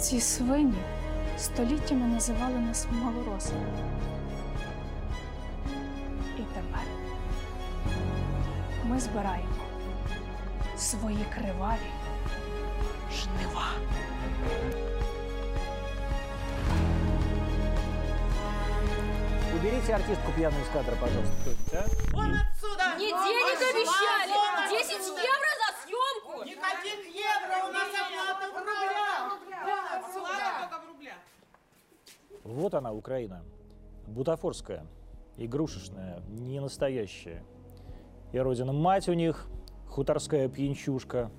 Ці свині століттями називали нас малоросами. І тепер ми збираємо свої криваві жнива. Уберите артистку пьяную из кадра, пожалуйста. кто-нибудь, а? Вон отсюда! Мне денег обещали! Вот она, Украина. Бутафорская, игрушечная, не настоящая. И родина мать у них, хуторская пьянчушка,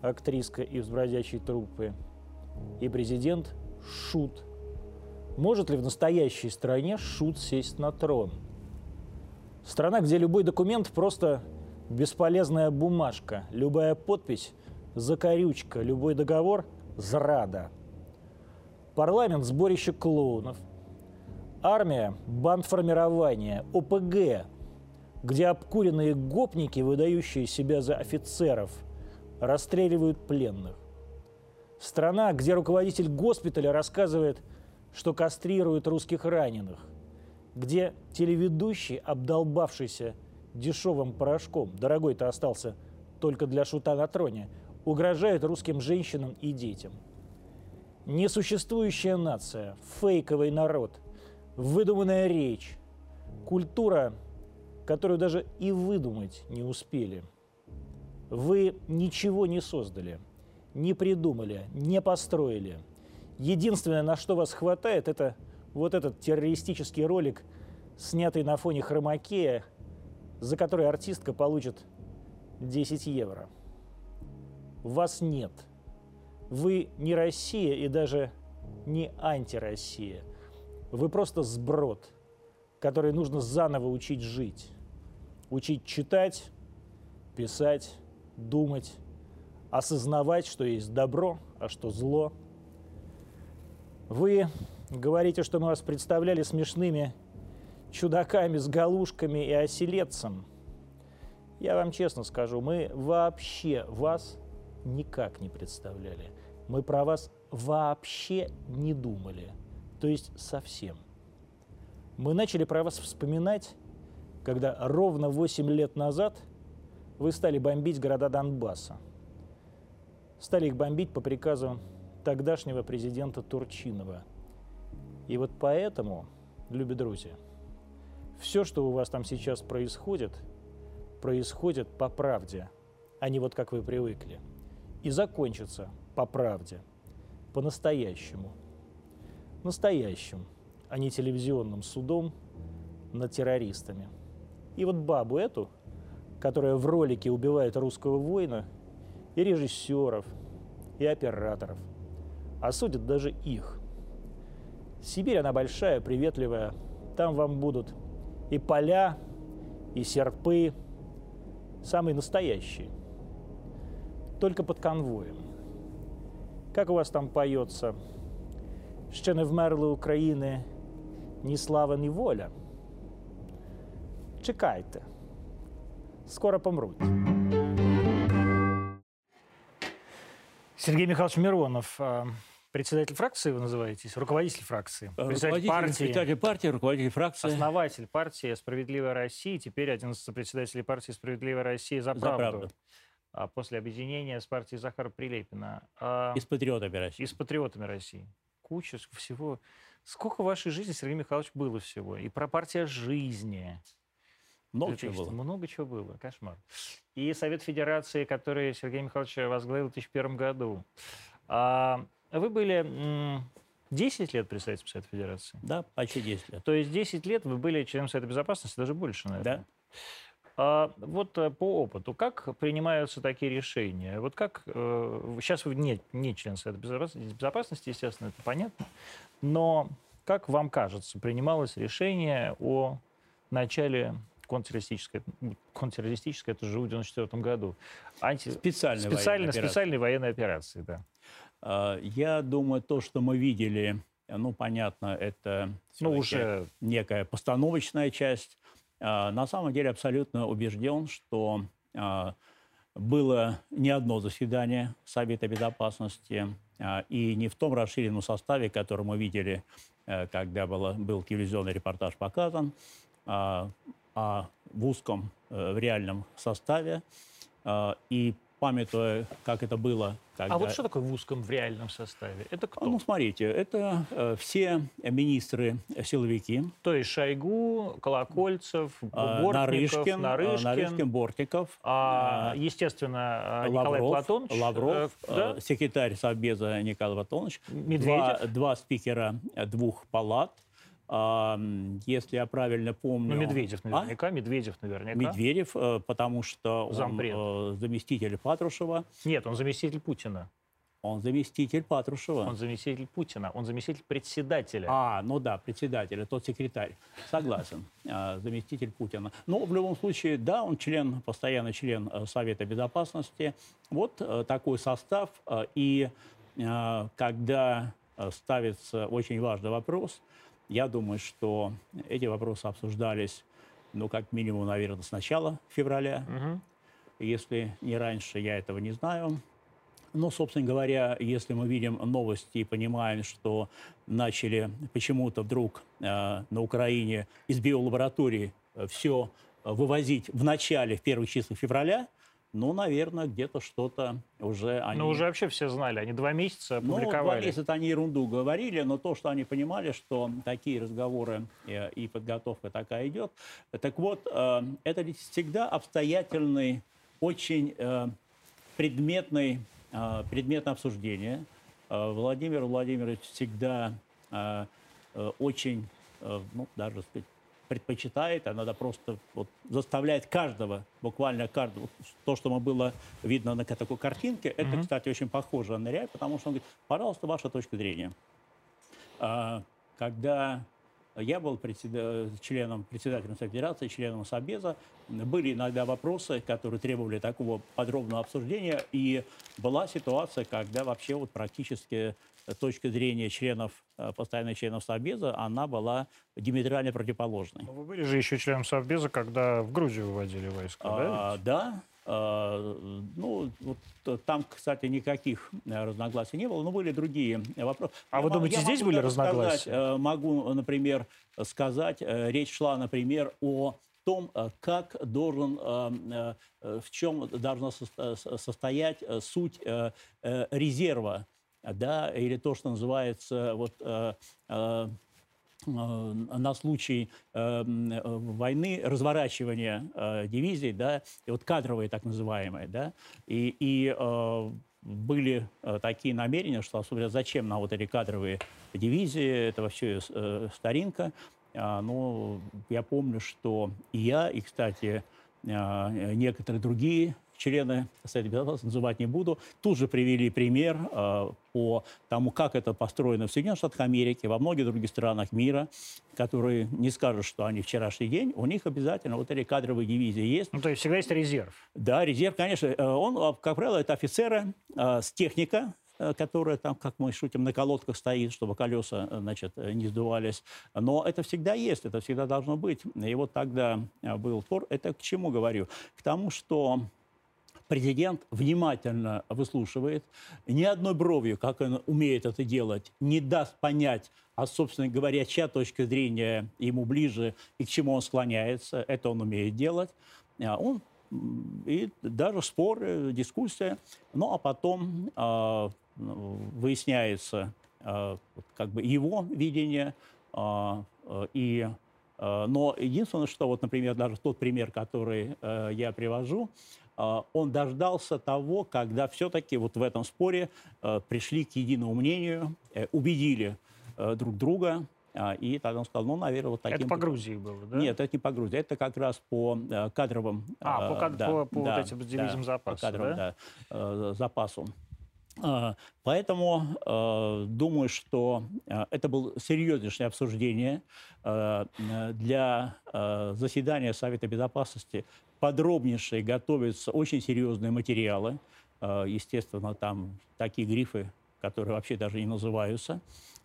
актриска из бродячей труппы. И президент Шут. Может ли в настоящей стране Шут сесть на трон? Страна, где любой документ просто бесполезная бумажка, любая подпись – закорючка, любой договор – зрада. Парламент – сборище клоунов. Армия – бандформирование, ОПГ, где обкуренные гопники, выдающие себя за офицеров, расстреливают пленных. Страна, где руководитель госпиталя рассказывает, что кастрирует русских раненых. Где телеведущий, обдолбавшийся дешевым порошком, дорогой-то остался только для шута на троне, угрожает русским женщинам и детям. Несуществующая нация, фейковый народ, выдуманная речь, культура, которую даже и выдумать не успели. Вы ничего не создали, не придумали, не построили. Единственное, на что вас хватает, это вот этот террористический ролик, снятый на фоне хромакея, за который артистка получит 10 евро. Вас нет. Вы не Россия и даже не антироссия. Вы просто сброд, который нужно заново учить жить. Учить читать, писать, думать, осознавать, что есть добро, а что зло. Вы говорите, что мы вас представляли смешными чудаками с галушками и оселедцем. Я вам честно скажу, мы вообще вас никак не представляли. Мы про вас вообще не думали. То есть совсем. Мы начали про вас вспоминать, когда ровно 8 лет назад вы стали бомбить города Донбасса. Стали их бомбить по приказу тогдашнего президента Турчинова. И вот поэтому, любі друзья, все, что у вас там сейчас происходит, происходит по правде, а не вот как вы привыкли. И закончится по правде, по-настоящему. Настоящим, а не телевизионным судом над террористами. И вот бабу эту, которая в ролике убивает русского воина, и режиссеров, и операторов, осудят даже их. Сибирь, она большая, приветливая. Там вам будут и поля, и серпы, самые настоящие Только под конвоем. Как у вас там поется? Ще не вмерли України ні слава, ні воля. Чекайте. Скоро помруть. Сергей Михайлович Миронов, а, председатель фракции вы называетесь, руководитель фракции, председатель Руководитель, партии, председатель партии, руководитель фракции. основатель партии «Справедливая Россия», теперь один из председателей партии «Справедливая Россия за За правду», правду. А после объединения с партией Захара Прилепина. А, И с патриотами России. и с патриотами России. Куча всего. Сколько в вашей жизни, Сергей Михайлович, было всего? И про партия жизни. Много чего было. Много чего было, кошмар. И Совет Федерации, который Сергей Михайлович возглавил в 2001 году. А вы были м, 10 лет председателем Совета Федерации? Да, почти 10 лет. То есть 10 лет вы были членом Совета Безопасности, даже больше, наверное. Да. А вот э, по опыту, как принимаются такие решения? Вот как э, сейчас вы не, не член Совета Безопасности, безопасности, естественно, это понятно, но как вам кажется, принималось решение о начале контртеррористической, ну, контртеррористической, это же в 94 году, анти... Специальная военная специальной, операция. специальной военной операции, да. А, Я думаю, то, что мы видели, ну, понятно, это Ну, уже некая постановочная часть. А, На самом деле абсолютно убежден, что а, было не одно заседание Совета Безопасности, а, и не в том расширенном составе, который мы видели, э, когда было, был телевизионный репортаж показан, а, в узком, э, в реальном составе. И памятуя, как это было, когда... А вот что такое в узком, в реальном составе? Это кто? Ну, смотрите, это э, все министры-силовики, То есть Шойгу, Колокольцев, а, Бортников, Нарышкин, а, Нарышкин, Нарышкин, Бортников, а, а, естественно, а, Николай Лавров, Платонович. Лавров, э, да? э, секретарь Совбеза Николай Платонович, Медведев. Два, два спикера э, двух палат. А, если я правильно помню... Ну, Медведев А? наверняка, Медведев наверняка. Медведев, э, потому что он Зампред. э, заместитель Патрушева, Нет, он заместитель Путина. он заместитель Патрушева. Он заместитель Путина, он заместитель председателя. А, ну да, председатель, а тот секретарь. Согласен, а, заместитель Путина. Но в любом случае, да, он член, постоянный член э, Совета Безопасности. Вот такой состав. И когда ставится очень важный вопрос, я думаю, что эти вопросы обсуждались, ну, как минимум, наверное, с начала февраля. Мгм. Если не раньше, я этого не знаю. Но, собственно говоря, если мы видим новости и понимаем, что начали почему-то вдруг э, на Украине из биолаборатории все вывозить в начале, в первых числах февраля, ну, наверное, где-то что-то уже они... Ну, уже вообще все знали, они два месяца Ну, два опубликовали. месяца они ерунду говорили, но то, что они понимали, что такие разговоры э, и подготовка такая идет. Так вот, э, это ведь всегда обстоятельный, очень э, предметный, предметное обсуждение. Владимир Владимирович всегда очень, ну, даже сказать, предпочитает, а надо просто вот, заставляет каждого, буквально каждого, то, что было видно на такой картинке, это, кстати, очень похоже на реаль, потому что он говорит, пожалуйста, ваша точка зрения. А, Когда я был председа- членом, председателем Федерации, членом Собеза, были иногда вопросы, которые требовали такого подробного обсуждения, и была ситуация, когда вообще вот практически точка зрения членов, э, постоянных членов Собеза, она была диаметрально противоположной. Ну, Вы были же еще членом Совбеза, когда в Грузию выводили войска, да? А, ведь? да. А, ну, вот э, там, кстати, никаких э, разногласий не было, но были другие э, вопросы. А Я вы думаете, здесь были сказать, разногласия? э, могу, например, сказать, э, речь шла, например, о том, э, как должен, э, э, в чем должна состо- со- состоять э, суть э, э, резерва, да, или то, что называется вот, э, э, э, на случай э, э, войны разворачивания э, дивизий, да, и вот кадровые так называемые, да, и, и э, были э, такие намерения, что особенно зачем нам вот эти кадровые дивизии, это вообще э, старинка. А, но я помню, что и я, и, кстати, некоторые другие члены Совета Безопасности, называть не буду, тут же привели пример а, по тому, как это построено в Соединенных Штатах Америки, во многих других странах мира, которые не скажут, что они вчерашний день, у них обязательно вот эти кадровые дивизии есть. Ну, то есть всегда есть резерв. Да, резерв, конечно, э, он, а, как правило, это офицеры э, с техника, э, которая там, как мы шутим, на колодках стоит, чтобы колеса, э, значит, э, не сдувались. Но это всегда есть, это всегда должно быть. И вот тогда э, был спор. Это к чему говорю? К тому, что президент внимательно выслушивает, ни одной бровью, как он умеет это делать, не даст понять, а, собственно говоря, чья точка зрения ему ближе и к чему он склоняется. Это он умеет делать. А Он и даже спор, э, дискуссия. Ну, а потом ну, выясняется вот как бы его видение. а, и, а, но единственное, что вот, например, даже тот пример, который э, я привожу, а, он дождался того, когда все-таки вот в этом споре э, пришли к единому мнению, э, убедили э, друг друга, а, и тогда он сказал, ну, наверное, вот таким... Это по Грузии было, да? Нет, это не по Грузии, это как раз по э, кадровым... А, по кад- по- по вот этим дивизиям по запаса, кадровым, да? да, запасу. А, Поэтому э, думаю, что э, это было серьезнейшее обсуждение э, для заседания Совета Безопасности. Подробнейшие готовятся очень серьезные материалы. Э, Естественно, там такие грифы, которые вообще даже не называются.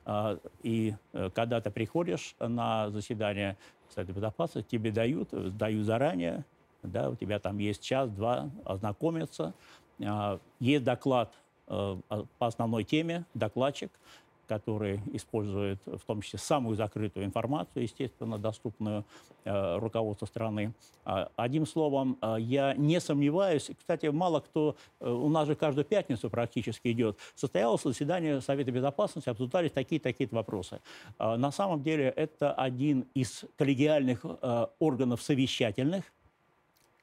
А, И э, когда ты приходишь на заседание Совета Безопасности, тебе дают, э, дают заранее, да, у тебя там есть час-два ознакомиться. Есть доклад э, по основной теме, докладчик, который использует в том числе самую закрытую информацию, естественно, доступную э, руководству страны. А, одним словом, э, я не сомневаюсь, кстати, мало кто, э, у нас же каждую пятницу практически идет, состоялось заседание Совета Безопасности, обсуждались такие-такие вопросы. Э, на самом деле это один из коллегиальных э, органов совещательных,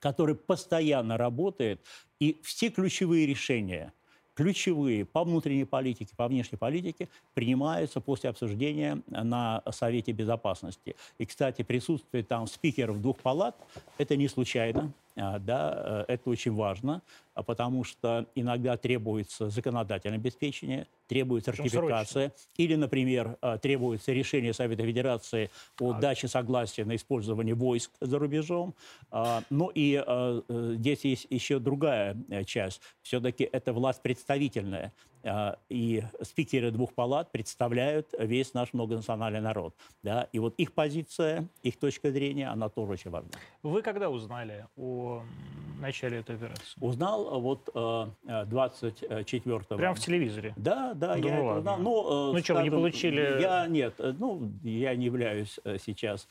который постоянно работает, и все ключевые решения – ключевые по внутренней политике, по внешней политике принимаются после обсуждения на Совете Безопасности. И, кстати, присутствие там спикеров двух палат – это не случайно. А, да, э, это очень важно, а потому что иногда требуется законодательное обеспечение, требуется ратификация, или, например, э, требуется решение Совета Федерации о а даче согласия на использование войск за рубежом. А, ну и э, здесь есть еще другая часть. Все-таки это власть представительная. А, и спикеры двух палат представляют весь наш многонациональный народ. Да? И вот их позиция, их точка зрения, она тоже очень важна. Вы когда узнали о начале этой операции? Узнал вот 24-го. Э, Прямо в телевизоре? Да, да, ну, я ладно. узнал. Ну, ну что, вы не получили... Я, нет, э, ну, я не являюсь э, сейчас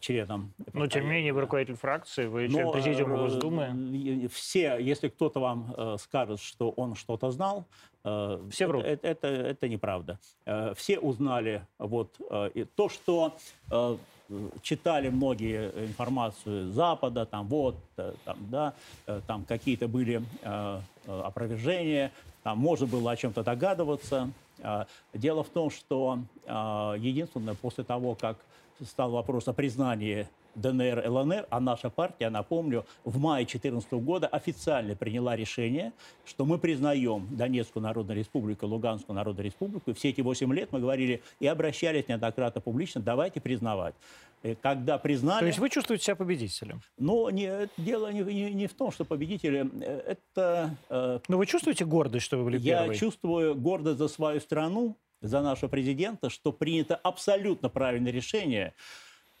членом... Но, тем не менее, вы руководитель фракции, вы член Президиума Госдумы. Все, если кто-то вам скажет, что он что-то знал, Э, Все врут. Это, это, это неправда. Э, все узнали вот э, то, что читали многие информацию Запада, там вот, там, да, там какие-то были опровержения, там можно было о чем-то догадываться. Дело в том, что единственное, после того, как стал вопрос о признании ДНР, ЛНР, а наша партия, напомню, в мае 2014 года официально приняла решение, что мы признаем Донецкую Народную Республику, Луганскую Народную Республику. И все эти 8 лет мы говорили и обращались неоднократно публично, давайте признавать. И когда признали... То есть вы чувствуете себя победителем? Ну, не, дело не, не, не в том, что победители. Это... Э, Но вы чувствуете гордость, что вы были я первой? Я чувствую гордость за свою страну, за нашего президента, что принято абсолютно правильное решение –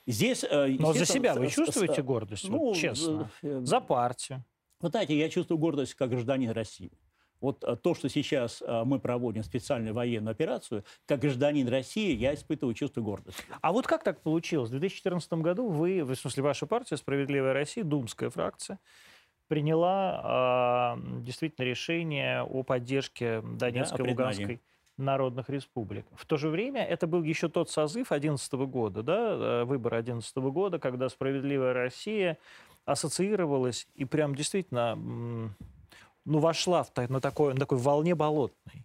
Здесь, э, Но за себя вы чувствуете гордость, ну, вот, честно? Э, за партию? Вы знаете, я чувствую гордость как гражданин России. Вот э, то, что сейчас мы проводим специальную военную операцию, как гражданин России, я испытываю чувство гордости. А вот как так получилось? В 2014 году вы, в смысле ваша партия «Справедливая Россия», думская фракция, приняла э, действительно решение о поддержке Донецкой, да, Луганской народных республик. В то же время это был еще тот созыв 2011 года, да, э, выборы 2011 года, когда «Справедливая Россия» ассоциировалась и прям действительно ну, вошла в, на, такой, на такой волне болотной.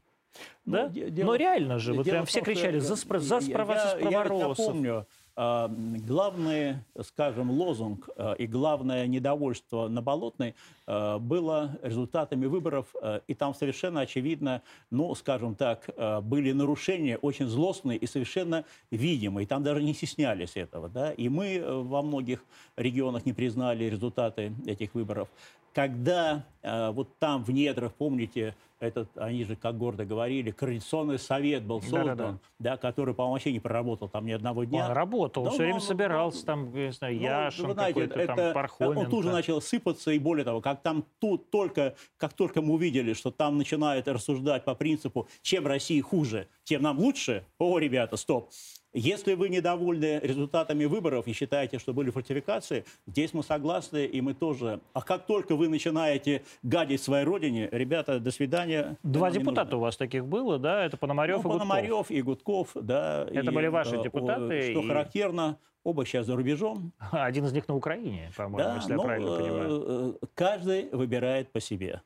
Ну, да? Дело, Но реально же, вот прям все кричали за, спро, за справа, я, я, я напомню, главный, скажем, лозунг а, и главное недовольство на Болотной а, было результатами выборов, и там совершенно очевидно, ну, скажем так, были нарушения очень злостные и совершенно видимые. Там даже не стеснялись этого, да, и мы во многих регионах не признали результаты этих выборов. Когда вот там в недрах, помните, этот, они же, как гордо говорили, Координационный совет был создан, да, да, да. да который, по-моему, вообще не проработал там ни одного дня. Он работал, да, все время собирался, там, не знаю, ну, Яшин вы знаете, какой-то это, там, Пархоменко. Он тут же начал сыпаться, и более того, как там тут только, как только мы увидели, что там начинают рассуждать по принципу, чем России хуже, тем нам лучше, о, ребята, стоп, если вы недовольны результатами выборов и считаете, что были фальсификации, здесь мы согласны, и мы тоже. А как только вы начинаете гадить своей родине, ребята, до свидания. Два депутата у вас таких было, да? Это Пономарев ну, и Пономарев Гудков. и Гудков, да. Это и, были ваши э, депутаты. Что и... характерно, оба сейчас за рубежом. Один из них на Украине, по-моему, да, если но, я правильно понимаю. Э, э, каждый выбирает по себе.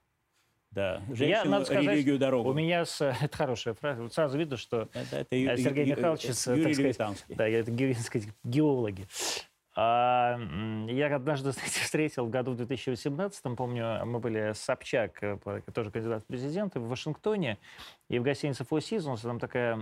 Да, женщину, я, надо сказать, религию, дорогу. У меня с... Это хорошая фраза. Вот сразу видно, что это, это Сергей Ю, Михайлович... Юрий так сказать, Да, это, так сказать, геологи. А, я однажды встретил в году в 2018, помню, мы были с Собчак, э, тоже кандидат в президенты, в Вашингтоне, и в гостинице Four Seasons, там такая,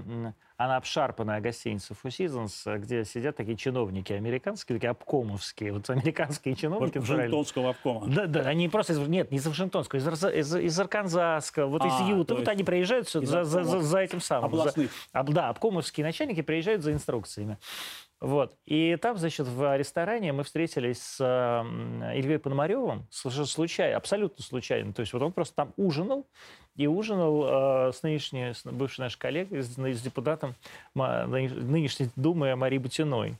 она обшарпанная гостиница Four Seasons, где сидят такие чиновники американские, такие обкомовские, вот американские чиновники. Вашингтонского обкома. Да, да, они просто, из, нет, не из Вашингтонского, из, из, из Арканзасского, вот а, из Юта, вот они приезжают за, за, за, за этим самым. Областных. За, да, обкомовские начальники приезжают за инструкциями. Вот. И там, значит, в ресторане мы встретились с Ильей Пономаревым, случайно, абсолютно случайно. То есть вот он просто там ужинал, и ужинал э, с нынешней, с бывшей нашей коллегой, с, с депутатом нынешней Думы Марией Бутиной.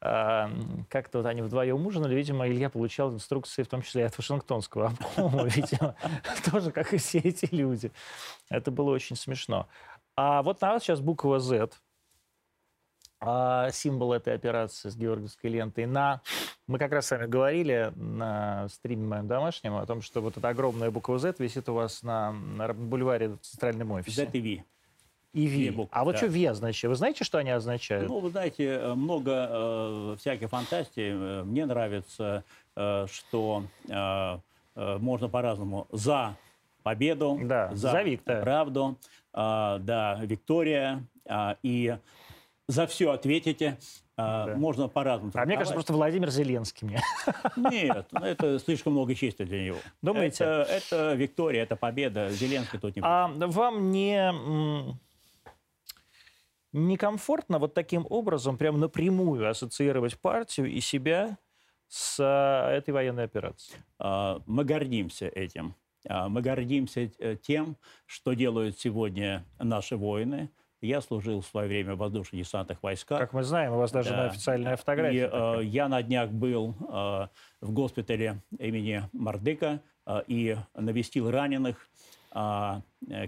А, Как-то вот они вдвоем ужинали, видимо, Илья получал инструкции, в том числе и от Вашингтонского обкома, видимо, тоже, как и все эти люди. Это было очень смешно. А вот на вас сейчас буква а, символ этой операции с георгиевской лентой. На... Мы как раз с вами говорили на стриме моем домашнем о том, что вот эта огромная буква Z висит у вас на, на бульваре в центральном офисе. Z и V. И V. буквы, А вот да. что V означает? Вы знаете, что они означают? Ну, вы знаете, э, много э, всякой фантастии. Э, Мне нравится, э, что э, э, можно по-разному. За победу, Да, за Виктора. правду, э, да, Виктория, э, и за все ответите. Э, Можно по-разному. а мне кажется, просто Владимир Зеленский мне. Нет, ну, это слишком много чести для него. Думаете? Это, это Виктория, это победа. Зеленский тут не будет. А вам не некомфортно вот таким образом прям напрямую ассоциировать партию и себя с а, этой военной операцией? А, Мы гордимся этим. А, Мы гордимся э, тем, что делают сегодня наши воины. Я служил в свое время в воздушно-десантных войсках. Как мы знаем, у вас даже Да. на официальная фотография. И, э, такая. я на днях был э, в госпитале имени Мардыка э, и навестил раненых. А,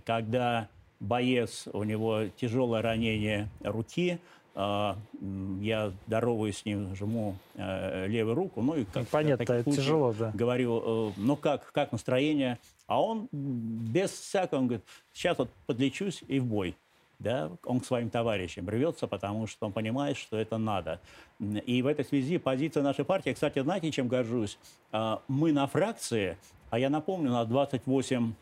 когда боец, у него тяжелое ранение руки, я здороваюсь с ним, жму левую руку. Ну, и как Понятно, таких это тяжело, да. Говорю, ну как, как настроение? А он без всякого, он говорит, сейчас вот подлечусь и в бой. Да, он к своим товарищам рвется, потому что он понимает, что это надо. И в этой связи позиция нашей партии, кстати, знаете, чем горжусь? А, Мы на фракции, а я напомню, у нас 28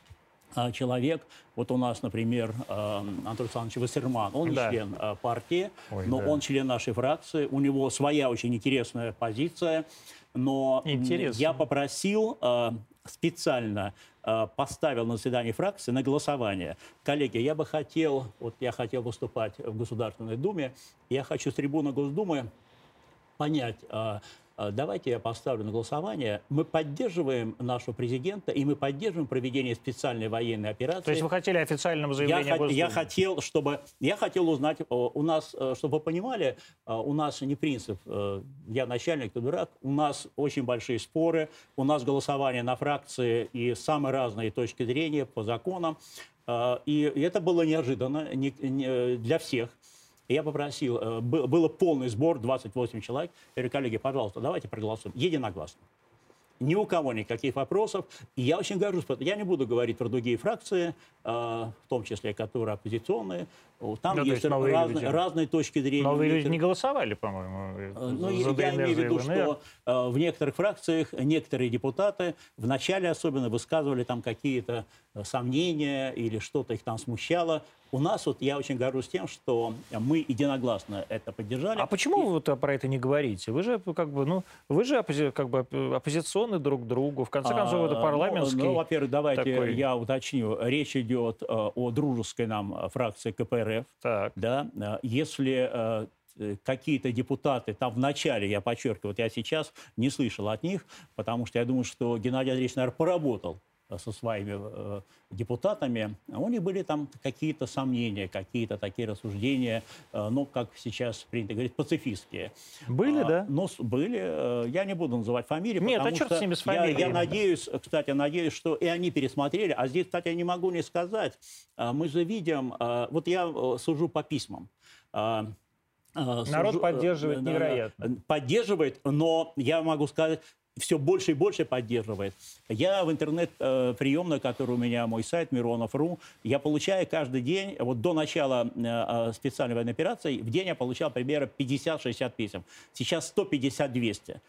а, человек. Вот у нас, например, а, Антон Александрович Вассерман, он Да. член а, партии, Ой, но да. он член нашей фракции, у него своя очень интересная позиция, но Интересно. я попросил специально а, поставил на заседании фракции на голосование. Коллеги, я бы хотел, вот я хотел выступать в Государственной Думе, я хочу с трибуны Госдумы понять, а, давайте я поставлю на голосование, мы поддерживаем нашего президента и мы поддерживаем проведение специальной военной операции. То есть вы хотели официального Я, заявления хот- я хотел, чтобы я хотел узнать, у нас, э, чтобы вы понимали, э, у нас не принцип, э, я начальник, ты дурак, у нас очень большие споры, у нас голосование на фракции и самые разные точки зрения по законам, и это было неожиданно не- не- для всех. Я попросил, э, бы- было полный сбор, 28 человек. Я говорю, коллеги, пожалуйста, давайте проголосуем единогласно. Ни у кого никаких вопросов. И я очень горжусь. Я не буду говорить про другие фракции, э, в том числе, которые оппозиционные. Там Ну, есть, есть разные, люди. разные точки зрения. Новые люди не голосовали, по-моему, Э, за ну, я, я имею в виду, что э, в некоторых фракциях некоторые депутаты в начале особенно высказывали там какие-то э, сомнения или что-то их там смущало. У нас вот я очень горжусь тем, что мы единогласно это поддержали. А почему вы вот про это не говорите? Вы же как бы, ну, вы же оппози- как бы оп- оппозиционны друг к другу. В конце концов, это А, парламентский. Ну, ну, во-первых, давайте такой- я уточню. Речь идет э, о дружеской нам э, фракции КПРФ. Так. Да? Э, Если э, какие-то депутаты там в начале, я подчеркиваю, вот я сейчас не слышал от них, потому что я думаю, что Геннадий Андреевич, наверное, поработал со своими э, депутатами, у них были там какие-то сомнения, какие-то такие рассуждения, э, ну, как сейчас принято говорить, пацифистские. Были, А, да? Ну, с- были. э, Я не буду называть фамилии, Нет, а черт что с ними, с я- я, фамилиями. надеюсь, кстати, надеюсь, что и они пересмотрели. А здесь, кстати, я не могу не сказать. Мы же видим, вот я э, сужу по письмам. Народ сужу, поддерживает э, невероятно. Поддерживает, но я могу сказать, все больше и больше поддерживает. Я в интернет-приемной, который у меня, мой сайт Миронов.ру, я получаю каждый день, вот до начала э, э, специальной военной операции, в день я получал примерно 50-60 писем. Сейчас 150-200.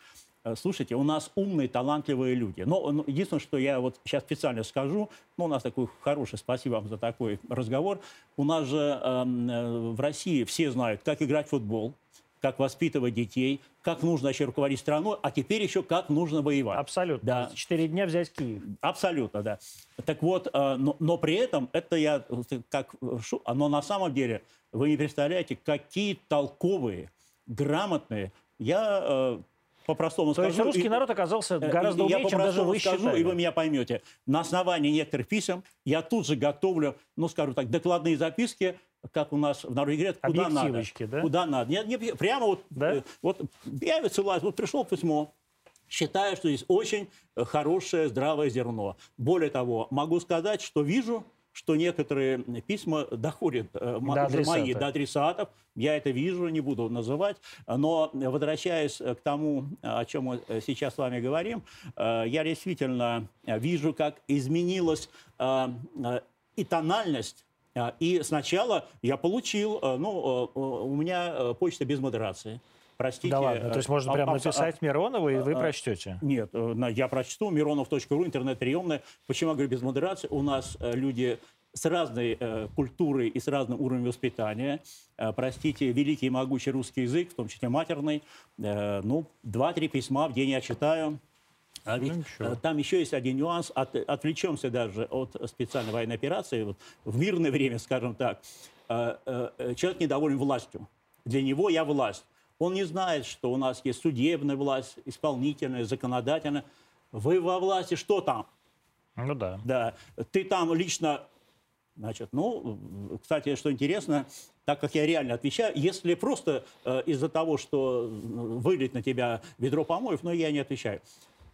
Э, Слушайте, у нас умные, талантливые люди. Но ну, единственное, что я вот сейчас специально скажу, ну, у нас такой хороший, спасибо вам за такой разговор. У нас же эм, э, в России все знают, как играть в футбол, как воспитывать детей, как нужно вообще руководить страной, а теперь еще как нужно воевать. Абсолютно. Да. Четыре дня взять Киев. Абсолютно, да. Так вот, э, но, но при этом это я э, как шу- но на самом деле вы не представляете, какие толковые, грамотные. Я э, по-простому То есть скажу. русский и- народ оказался Э, гораздо и я умнее, чем даже вы скажу, считали. и вы меня поймете. На основании некоторых писем я тут же готовлю, ну, скажу так, докладные записки, как у нас в народе говорят, куда надо. Да? Куда надо. Не, не, прямо вот, Да? э, вот я высылаю, вот пришло письмо, считаю, что здесь очень э, хорошее, здравое зерно. Более того, могу сказать, что вижу, что некоторые письма доходят э, До уже мои адресата. до адресатов. Я это вижу, не буду называть. Но возвращаясь к тому, о чем мы сейчас с вами говорим, я действительно вижу, как изменилась и тональность. Э, И сначала я получил, э, ну, э, э, у меня почта без модерации. Простите. Да ладно, то есть можно а- прямо а- написать Миронову, и вы а- прочтете. нет, я прочту миронов.ру, интернет-приемная. Почему я говорю без модерации? У нас люди с разной э, культурой и с разным уровнем воспитания. Э, простите, великий и могучий русский язык, в том числе матерный. Э, ну, два-три письма в день я читаю. А ведь, ничего. э, там еще есть один нюанс. От- отвлечемся даже от специальной военной операции. Вот в мирное время, скажем так, э, э, человек недоволен властью. Для него я власть. Он не знает, что у нас есть судебная власть, исполнительная, законодательная. Вы во власти, что там? Ну да. Да, ты там лично, значит, ну, кстати, что интересно, так как я реально отвечаю, если просто э, из-за того, что м, вылить на тебя ведро помоев, ну, я не отвечаю.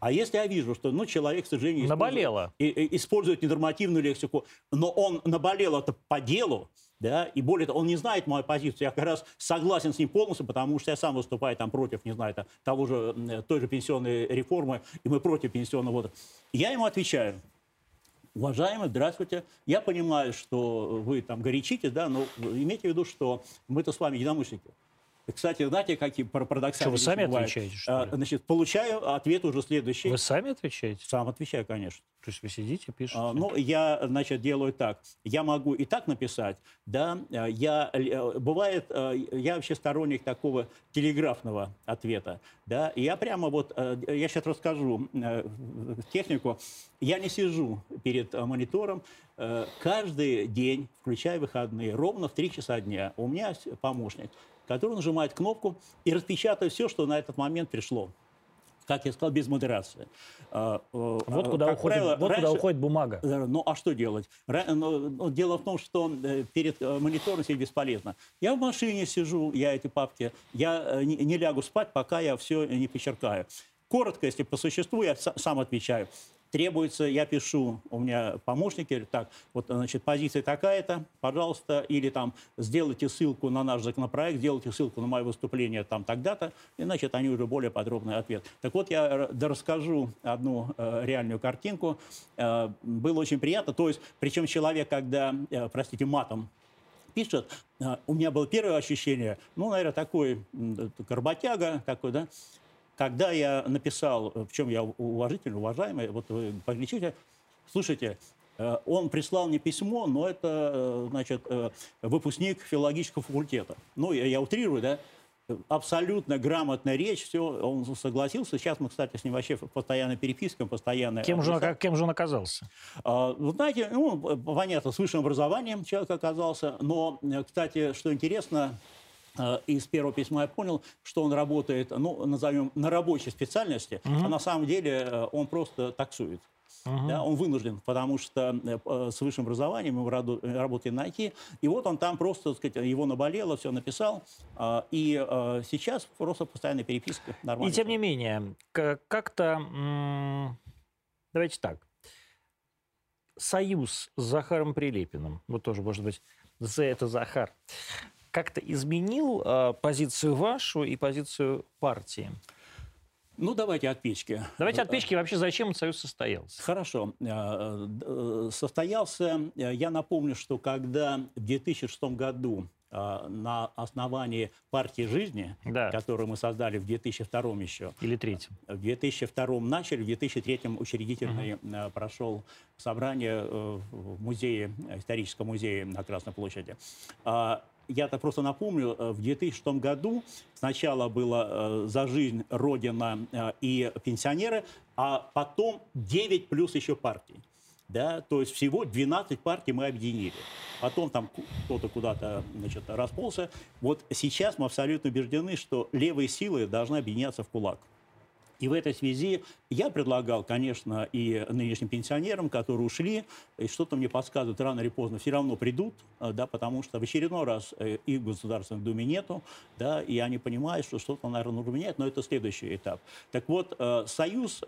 А если я вижу, что, ну, человек, к сожалению, использует- Наболело. использует ненормативную лексику, но он наболел это по делу, да, и более того, он не знает мою позицию, я как раз согласен с ним полностью, потому что я сам выступаю там против, не знаю, там, того же, той же пенсионной реформы, и мы против пенсионного возраста. Я ему отвечаю, Уважаемый, здравствуйте. Я понимаю, что вы там горячитесь, да, но имейте в виду, что мы-то с вами единомышленники. Кстати, знаете, какие пар- парадоксальные Что, вы сами бывают? отвечаете, что А, ли? Значит, получаю ответ уже следующий. Вы сами отвечаете? Сам отвечаю, конечно. То есть вы сидите, пишете? А, Ну, я, значит, делаю так. Я могу и так написать, да. а, Я, э, бывает, э, я вообще сторонник такого телеграфного ответа, да. И я прямо вот, э, я сейчас расскажу э, технику. Я не сижу перед э, монитором. Э, Каждый день, включая выходные, ровно в 3 часа дня у меня помощник, который нажимает кнопку и распечатает все, что на этот момент пришло. Как я сказал, без модерации. А, э, вот э, куда, как уходит, правило, вот куда раньше- уходит бумага. Ну, а что делать? Ну, ну, дело в том, что э, перед монитором сидеть бесполезно. Я в машине сижу, я эти папки, я не, лягу спать, пока я все не почеркаю. Коротко, если по существу, я са- сам отвечаю. Требуется, я пишу, у меня помощники, так, вот, значит, позиция такая-то, пожалуйста, или там сделайте ссылку на наш законопроект, сделайте ссылку на мое выступление там тогда-то, и, значит, они уже более подробный ответ. Так вот, я да расскажу одну э, реальную картинку. Э, было очень приятно, то есть, причем человек, когда, э, простите, матом пишет, э, у меня было первое ощущение, ну, наверное, такой м, работяга такой, да, когда я написал, э, в чем я уважительный, уважаемый, вот вы поглядите, слушайте, э, он прислал мне письмо, но это, э, значит, выпускник филологического факультета. Ну, я, я утрирую, да, абсолютно грамотная речь, все, он согласился. Сейчас мы, кстати, с ним вообще в постоянной переписке, постоянно. Кем же, он, как- кем же он оказался? А, Вы знаете, ну, понятно, с высшим образованием человек оказался, но, кстати, что интересно, из первого письма я понял, что он работает, ну, назовем, на рабочей специальности, а на самом деле э, он просто таксует. Да, он вынужден, потому что э, э, с высшим образованием э, работает на IT. И вот он там просто, так сказать, его наболело, все написал. а, И э, сейчас просто постоянная переписка. И Нормально. тем не менее, как-то, давайте так, союз с Захаром Прилепиным, вот тоже, может быть, за это Захар, как-то изменил э, позицию вашу и позицию партии? Ну, давайте от печки. Давайте от печки вообще, зачем союз состоялся? Хорошо. Э, э, Состоялся, э, я напомню, что когда в 2006 году э, на основании партии жизни, Да. которую мы создали в 2002 еще, Или третьим? в 2002 начали, в 2003 учредительный э, прошел собрание э, в музее, э, историческом музее на Красной площади. Я-то просто напомню, э, в 2006 году сначала было э, «За жизнь», «Родина» э, и «Пенсионеры», а потом 9 плюс еще партий. Да, то есть всего 12 партий мы объединили. Потом там кто-то куда-то значит, расползся. Вот сейчас мы абсолютно убеждены, что левые силы должны объединяться в кулак. И в этой связи я предлагал, конечно, и нынешним пенсионерам, которые ушли, и что-то мне подсказывает, рано или поздно все равно придут, э, да, потому что в очередной раз э, их в Государственной Думе нету, да, и они понимают, что что-то, наверное, нужно менять, но это следующий этап. Так вот, э, союз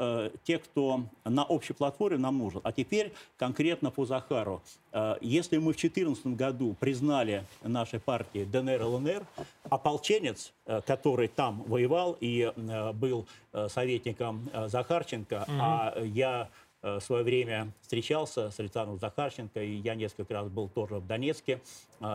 тех, кто на общей платформе, нам нужен. А теперь конкретно по Захару. Э, Если мы в 2014 году признали нашей партии ДНР, ЛНР, ополченец, э, который там воевал и э, был советником Захарченко, а я в свое время встречался с Александром Захарченко, и я несколько раз был тоже в Донецке,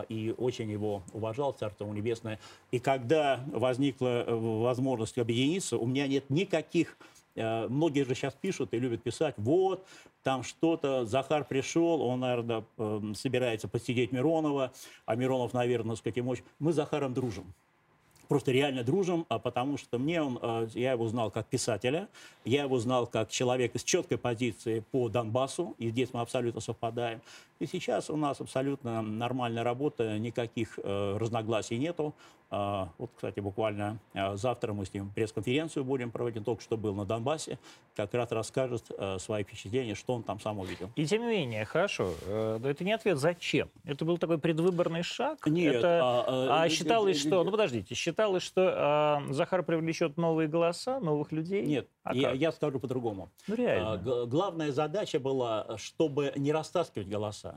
и очень его уважал, Царство ему Небесное. И когда возникла возможность объединиться, у меня нет никаких Многие же сейчас пишут и любят писать, вот, там что-то, Захар пришел, он, наверное, эм, собирается посидеть Миронова, а Миронов, наверное, с каким очень... Мы с Захаром дружим просто реально дружим, а потому что мне он, э, я его знал как писателя, я его знал как человека с четкой позицией по Донбассу, и здесь мы абсолютно совпадаем. И сейчас у нас абсолютно нормальная работа, никаких э, разногласий нету. А, вот, кстати, буквально э, завтра мы с ним пресс-конференцию будем проводить, только что был на Донбассе, как раз расскажет э, свои впечатления, что он там сам увидел. И тем не менее, хорошо, э, но это не ответ «зачем?». Это был такой предвыборный шаг? Нет, Это, а, а, э, считалось, э, что... э, Ну, подождите, считалось, что а, Захар привлечет новые голоса, новых людей? Нет, А я, как? я скажу по-другому. Ну, реально. А, Главная задача была, чтобы не растаскивать голоса.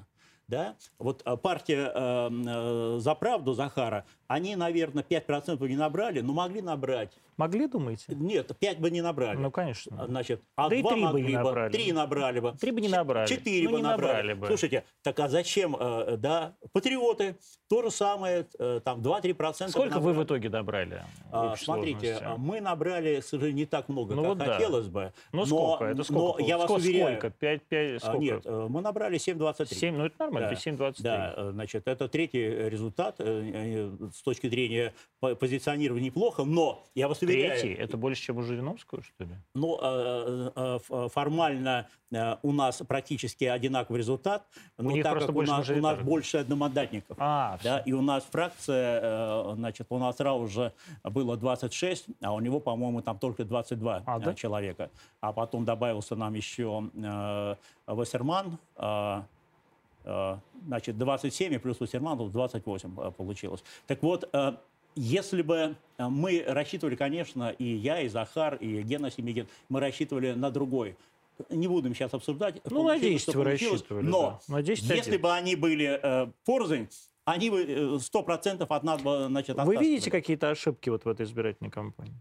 Да? Вот а, партия э, э, «За правду» Захара, они, наверное, 5% не набрали, но могли набрать. Могли, думаете? Нет, 5 бы не набрали. Ну, конечно. А, Значит, а Да и два три бы не могли бы, набрали. три набрали бы. Три бы не набрали. Четыре Ну, бы не набрали. набрали бы. Слушайте, так а зачем, э, да, патриоты, то же самое, э, там, 2-3% Сколько вы набрали. в итоге добрали? в А, Смотрите, сложности? а, мы набрали, к сожалению, не так много, Ну как вот да. хотелось бы. Ну, но, сколько? Это сколько? Но я вас сколько? уверяю, Сколько? Пять, пять, а, сколько? нет, э, мы набрали 7,23. 7, ну это нормально, Да, 7,23. Да, значит, это третий результат точки зрения по- позиционирования неплохо, но я вас уверяю, Третий? Это больше, чем у Жириновского, что ли? ну, э, э, э, формально э, у нас практически одинаковый результат, но них так как у нас, у нас больше одномандатников. А, Да, и у нас фракция, э, значит, у нас сразу уже было 26, а у него, по-моему, там только 22 А, э, да? человека. А потом добавился нам еще э, Вассерман, э, значит, 27 и плюс Вассерман, то 28 э, получилось. Так вот, э, если бы э, мы рассчитывали, конечно, и я, и Захар, и Гена Семигин, мы рассчитывали на другой. Не будем сейчас обсуждать. Ну, на получилось, 10 что вы рассчитывали, Но да. На 10 если бы они были э, порознь, они бы э, сто процентов от нас бы, значит, Вы видите какие-то ошибки вот в этой избирательной кампании?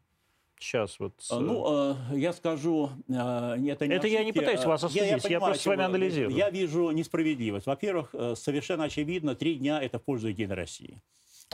Сейчас вот. с- А, Ну, э, я скажу, э, это не Это я не ошибки, пытаюсь вас осудить, я понимаю, просто с вами анализирую. Я вижу несправедливость. Во-первых, э, совершенно очевидно, три дня это в пользу Единой России.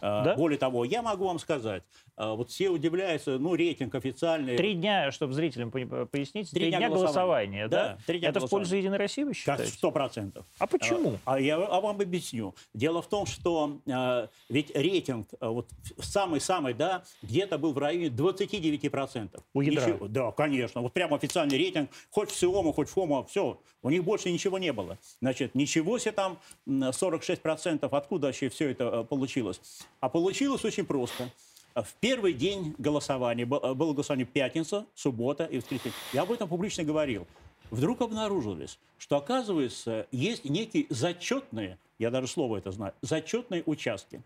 Э, Да? Более того, я могу вам сказать, э, вот все удивляются, ну, рейтинг официальный. Три дня, чтобы зрителям пони- пояснить, Три три дня дня голосования. голосования, да? Да, три дня Это в пользу голосования. Единой России, вы считаете? сто процентов. А почему? А я а вам объясню. Дело в том, что э, ведь рейтинг э, вот самый-самый, да, где-то был в районе 29%. У ядра? Ничего- да, конечно. Вот прямо официальный рейтинг, хоть в СИОМа, хоть в ФОМа, все. У них больше ничего не было. Значит, ничего себе там м, 46%. Откуда вообще все это э, получилось? А получилось очень просто. В первый день голосования, э, было голосование пятница, суббота и воскресенье. Я об этом публично говорил. Вдруг обнаружилось, что, оказывается, есть некие зачетные, я даже слово это знаю, зачетные участки.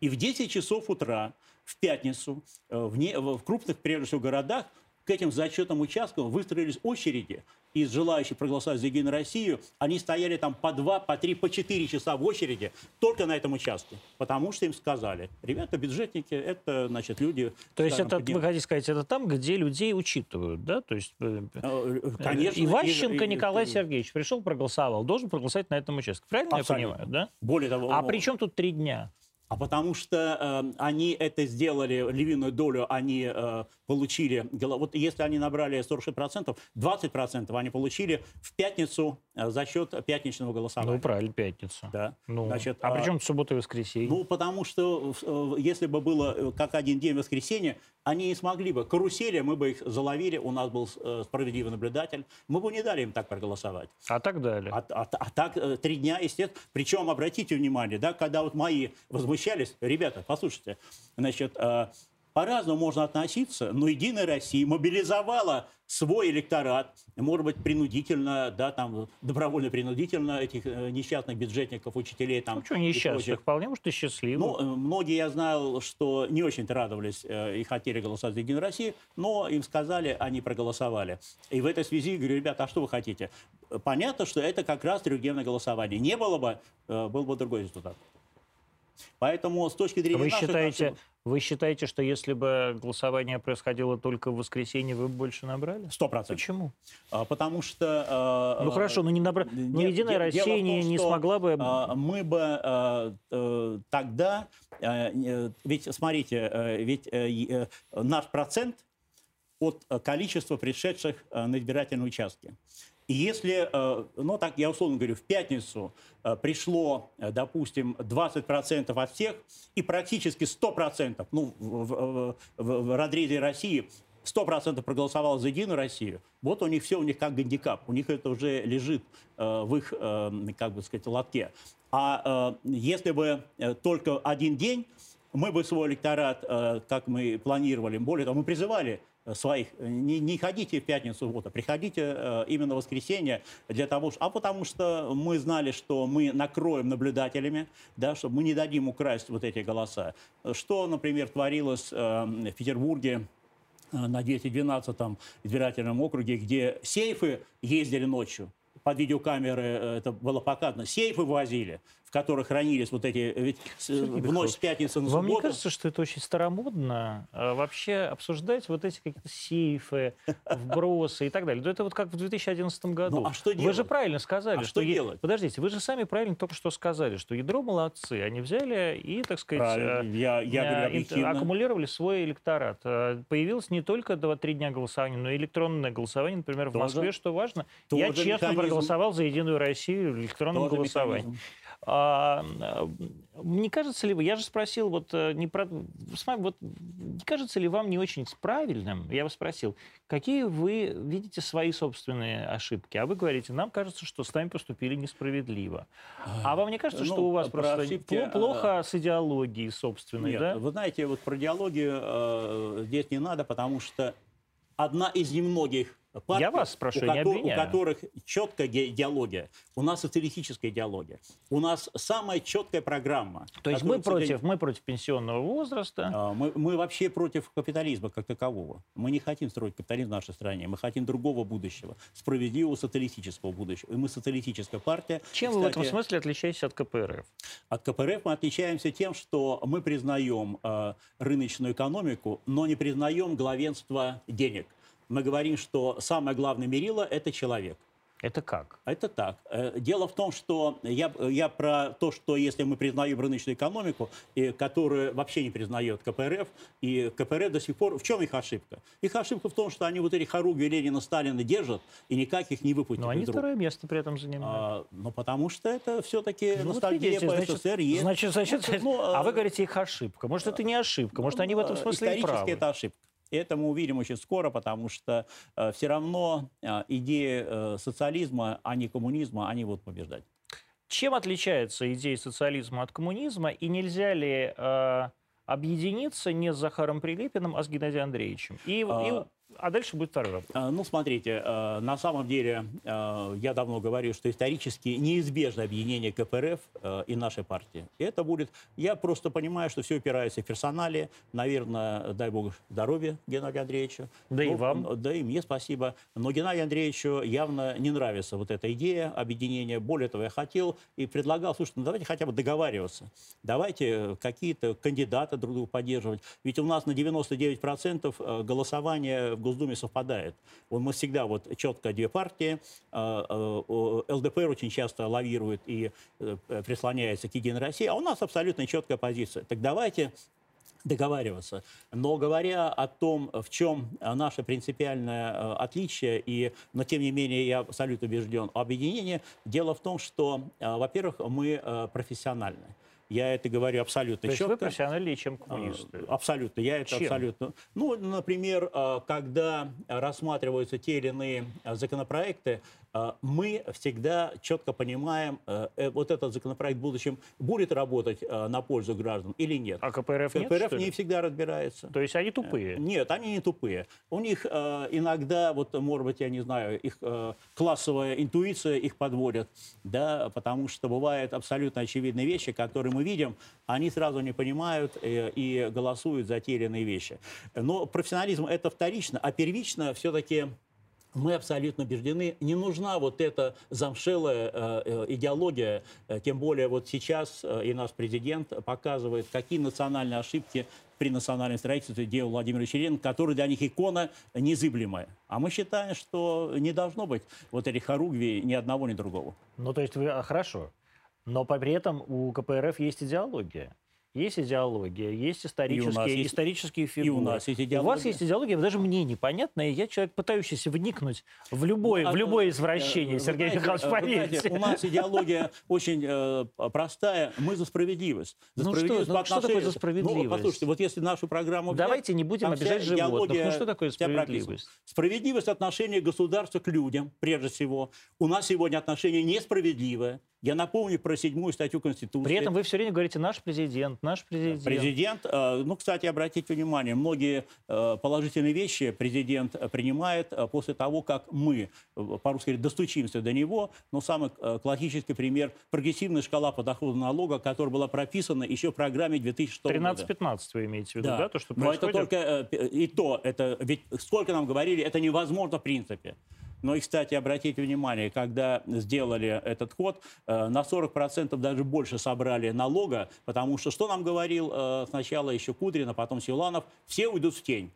И в 10 часов утра, в пятницу, э, в, не- в крупных, прежде всего, городах, к этим зачетным участкам выстроились очереди из желающих проголосовать за Единую Россию. Они стояли там по два, по три, по четыре часа в очереди только на этом участке. Потому что им сказали, ребята, бюджетники, это, значит, люди... То есть это, подним- вы хотите сказать, это там, где людей учитывают, да? То есть э, Э, Конечно. Иващенко и- Николай и- Сергеевич пришел, проголосовал, должен проголосовать на этом участке. Правильно Абсолютно. я понимаю, да? Более того, А ну, при чем тут три дня? А потому что э, они это сделали, львиную долю они э, получили, вот если они набрали 46%, 20% они получили в пятницу э, за счет пятничного голосования. Ну, правильно, пятница. Да. Ну, Значит, а, при а- чем суббота и воскресенье? Ну, потому что э, если бы было э, как один день воскресенья, они не смогли бы. Карусели мы бы их заловили, у нас был э, справедливый наблюдатель, мы бы не дали им так проголосовать. А так далее. А, а- а так э, три дня, естественно. Причем, обратите внимание, да, когда вот мои возмущались, ребята, послушайте, значит, э, по-разному можно относиться, но Единая Россия мобилизовала свой электорат, может быть, принудительно, да, там, добровольно-принудительно этих э, несчастных бюджетников, учителей там. Ну, что несчастных, прочих. вполне, может, и счастливых. Ну, э, многие, я знал, что не очень радовались э, и хотели голосовать за Единую Россию, но им сказали, они проголосовали. И в этой связи говорю, ребята, а что вы хотите? Понятно, что это как раз трехдневное голосование. Не было бы, э, был бы другой результат. Поэтому с точки зрения Вы наших считаете, наших- вы считаете, что если бы голосование происходило только в воскресенье, вы бы больше набрали? Сто процентов. Почему? А, Потому что... э, Ну э, хорошо, но не набра... но Нет, Единая де- дело Россия не, том, не что, смогла бы... а, Мы бы э, э, тогда... э, э, Ведь, смотрите, э, ведь э, э, наш процент от э, количества пришедших э, на избирательные участки. И если, э, ну так я условно говорю, в пятницу э, пришло, э, допустим, 20% от всех, и практически 100%, ну, в, в- в- в разрезе России 100% проголосовало за Единую Россию, вот у них все, у них как гандикап, у них это уже лежит в их, как бы сказать, лотке. А если бы только один день, мы бы свой электорат, как мы планировали, более того, мы призывали своих, э, не, не ходите в пятницу, вот, а приходите э, именно в воскресенье для того, что, а потому что мы знали, что мы накроем наблюдателями, да, что мы не дадим украсть вот эти голоса. Что, например, творилось э, в Петербурге э, на 212 избирательном округе, где сейфы ездили ночью. Под видеокамеры э, это было показано. Сейфы возили, в которых хранились вот эти... Ведь с- в ночь с пятницы на Вам не субботу... кажется, что это очень старомодно а, вообще обсуждать вот эти какие-то сейфы, вбросы и так далее? Да это вот как в 2011 году. Ну, а что Вы делать? же правильно сказали, А что... что е- делать? Подождите, вы же сами правильно только что сказали, что ядро молодцы. Они взяли и, так сказать, э, Я, я говорю э, аккумулировали свой электорат. Э, Появилось не только 2-3 дня голосования, но и электронное голосование, например, в Тоже- Москве, что важно. Я тоже честно механизм. проголосовал за Единую Россию в электронном Тоже голосовании. механизм. А, а, не кажется ли вы, я же спросил, вот, э, не про, с вами, вот, не кажется ли вам не очень правильным, я вас спросил, какие вы видите свои собственные ошибки, а вы говорите, нам кажется, что с нами поступили несправедливо. А вам не кажется, Ну, что у вас про просто ошибки, пло- плохо с идеологией собственной, Нет, да? вы знаете, вот про диалогию э, здесь не надо, потому что одна из немногих партий, Я вас спрошу, у, не кото- у которых четкая идеология. У нас социалистическая идеология. У нас самая четкая программа. То есть мы против, мы против пенсионного возраста, А, Мы, мы вообще против капитализма как такового. Мы не хотим строить капитализм в нашей стране. Мы хотим другого будущего, справедливого социалистического будущего. И мы социалистическая партия. чем И, вы в этом кстати, смысле отличаетесь от КПРФ? От КПРФ мы отличаемся тем, что мы признаем э, рыночную экономику, но не признаем главенство денег. Мы говорим, что самое главное мерило – это человек. Это как? Это так. Э, Дело в том, что я, я про то, что если мы признаем рыночную экономику, и, которую вообще не признает КПРФ, и КПРФ до сих пор... В чем их ошибка? Их ошибка в том, что они вот эти хоругви Ленина, Сталина держат, и никак их не выпустят Но Ну, они рук. второе место при этом занимают. А, ну, потому что это все-таки Ну, ностальгия видите, по значит, СССР есть. Значит, значит, Ну, а вы э, говорите, их ошибка. Может, это не ошибка, может, они в этом смысле и правы. это ошибка. Это мы увидим очень скоро, потому что все равно э, идеи э, социализма, а не коммунизма, они будут побеждать. Чем отличается идея социализма от коммунизма, и нельзя ли э, объединиться не с Захаром Прилепиным, а с Геннадием Андреевичем? И, А. и- а дальше будет второй вопрос. Э, Ну, смотрите, э, на самом деле, э, я давно говорю, что исторически неизбежно объединение КПРФ и нашей партии. И это будет... Я просто понимаю, что все упирается в персонале. Наверное, дай бог здоровья Геннадию Андреевичу. Да и Ну, вам. н- Да и мне спасибо. Но Геннадию Андреевичу явно не нравится вот эта идея объединения. Более того, я хотел и предлагал, слушайте, ну давайте хотя бы договариваться. Давайте какие-то кандидаты друг друга поддерживать. Ведь у нас на 99% э, голосование в Госдуме совпадает. Вот мы всегда вот четко две партии. э, о, ЛДПР очень часто лавирует и э, э, прислоняется к Единой России, а у нас абсолютно четкая позиция. Так давайте договариваться. Но говоря о том, в чем наше принципиальное э, отличие, и, но тем не менее я абсолютно убежден, объединение, дело в том, что, во-первых, мы профессиональны. Я это говорю абсолютно То есть вы четко. профессиональнее, чем А, коммунисты. Абсолютно, я это Чем? абсолютно. Ну, например, а, когда рассматриваются те или иные а, законопроекты, мы всегда четко понимаем, а, э, вот этот законопроект в будущем будет работать а, на пользу граждан или нет. А КПРФ нет, КПРФ не всегда разбирается. То есть они тупые? Нет, они не тупые. У них э, иногда, вот, может быть, я не знаю, их э, классовая интуиция их подводит, да, потому что бывают абсолютно очевидные вещи, которые мы видим, они сразу не понимают э, и голосуют за те или иные вещи. Но профессионализм это вторично, а первично все-таки мы абсолютно убеждены, не нужна вот эта замшелая э, э, идеология, э, тем более вот сейчас э, и наш президент показывает, какие национальные ошибки при национальном строительстве делал Владимир Ильич который для них икона незыблемая. А мы считаем, что не должно быть вот этих хоругвий ни одного, ни другого. Ну, то есть вы... а, хорошо. Но при этом у КПРФ есть идеология. Есть идеология, есть исторические, есть- исторические фигуры. нас есть У вас идеология. есть идеология, даже мне непонятная. и Я человек, пытающийся вникнуть в любое, в любое извращение, Ну, вы Сергей знаете, Михайлович, э, знаете, поверьте. У нас идеология очень э, простая. Мы за справедливость. За Ну что- справедливость ну по что такое за отношению- справедливость? Ну, послушайте, вот если нашу программу взять, Давайте не будем обижать животных. идеология Ну что такое справедливость? Справедливость отношения государства к людям, прежде всего. У нас сегодня отношение несправедливое. Я напомню про седьмую статью Конституции. При этом вы все время говорите «наш президент», «наш президент». Президент, э, ну, кстати, обратите внимание, многие э, положительные вещи президент э, принимает после того, как мы, по-русски достучимся до него. Но самый классический пример – прогрессивная шкала подоходного налога, которая была прописана еще в программе 2006 года. 13-15 вы имеете в виду, да, то, что Но это происходит? только и то, это ведь сколько нам говорили, это невозможно в принципе. Но и, кстати, обратите внимание, когда сделали этот ход, э, на 40% даже больше собрали налога, потому что что нам говорил э, сначала еще Кудрин, а потом Силанов, все уйдут в тень.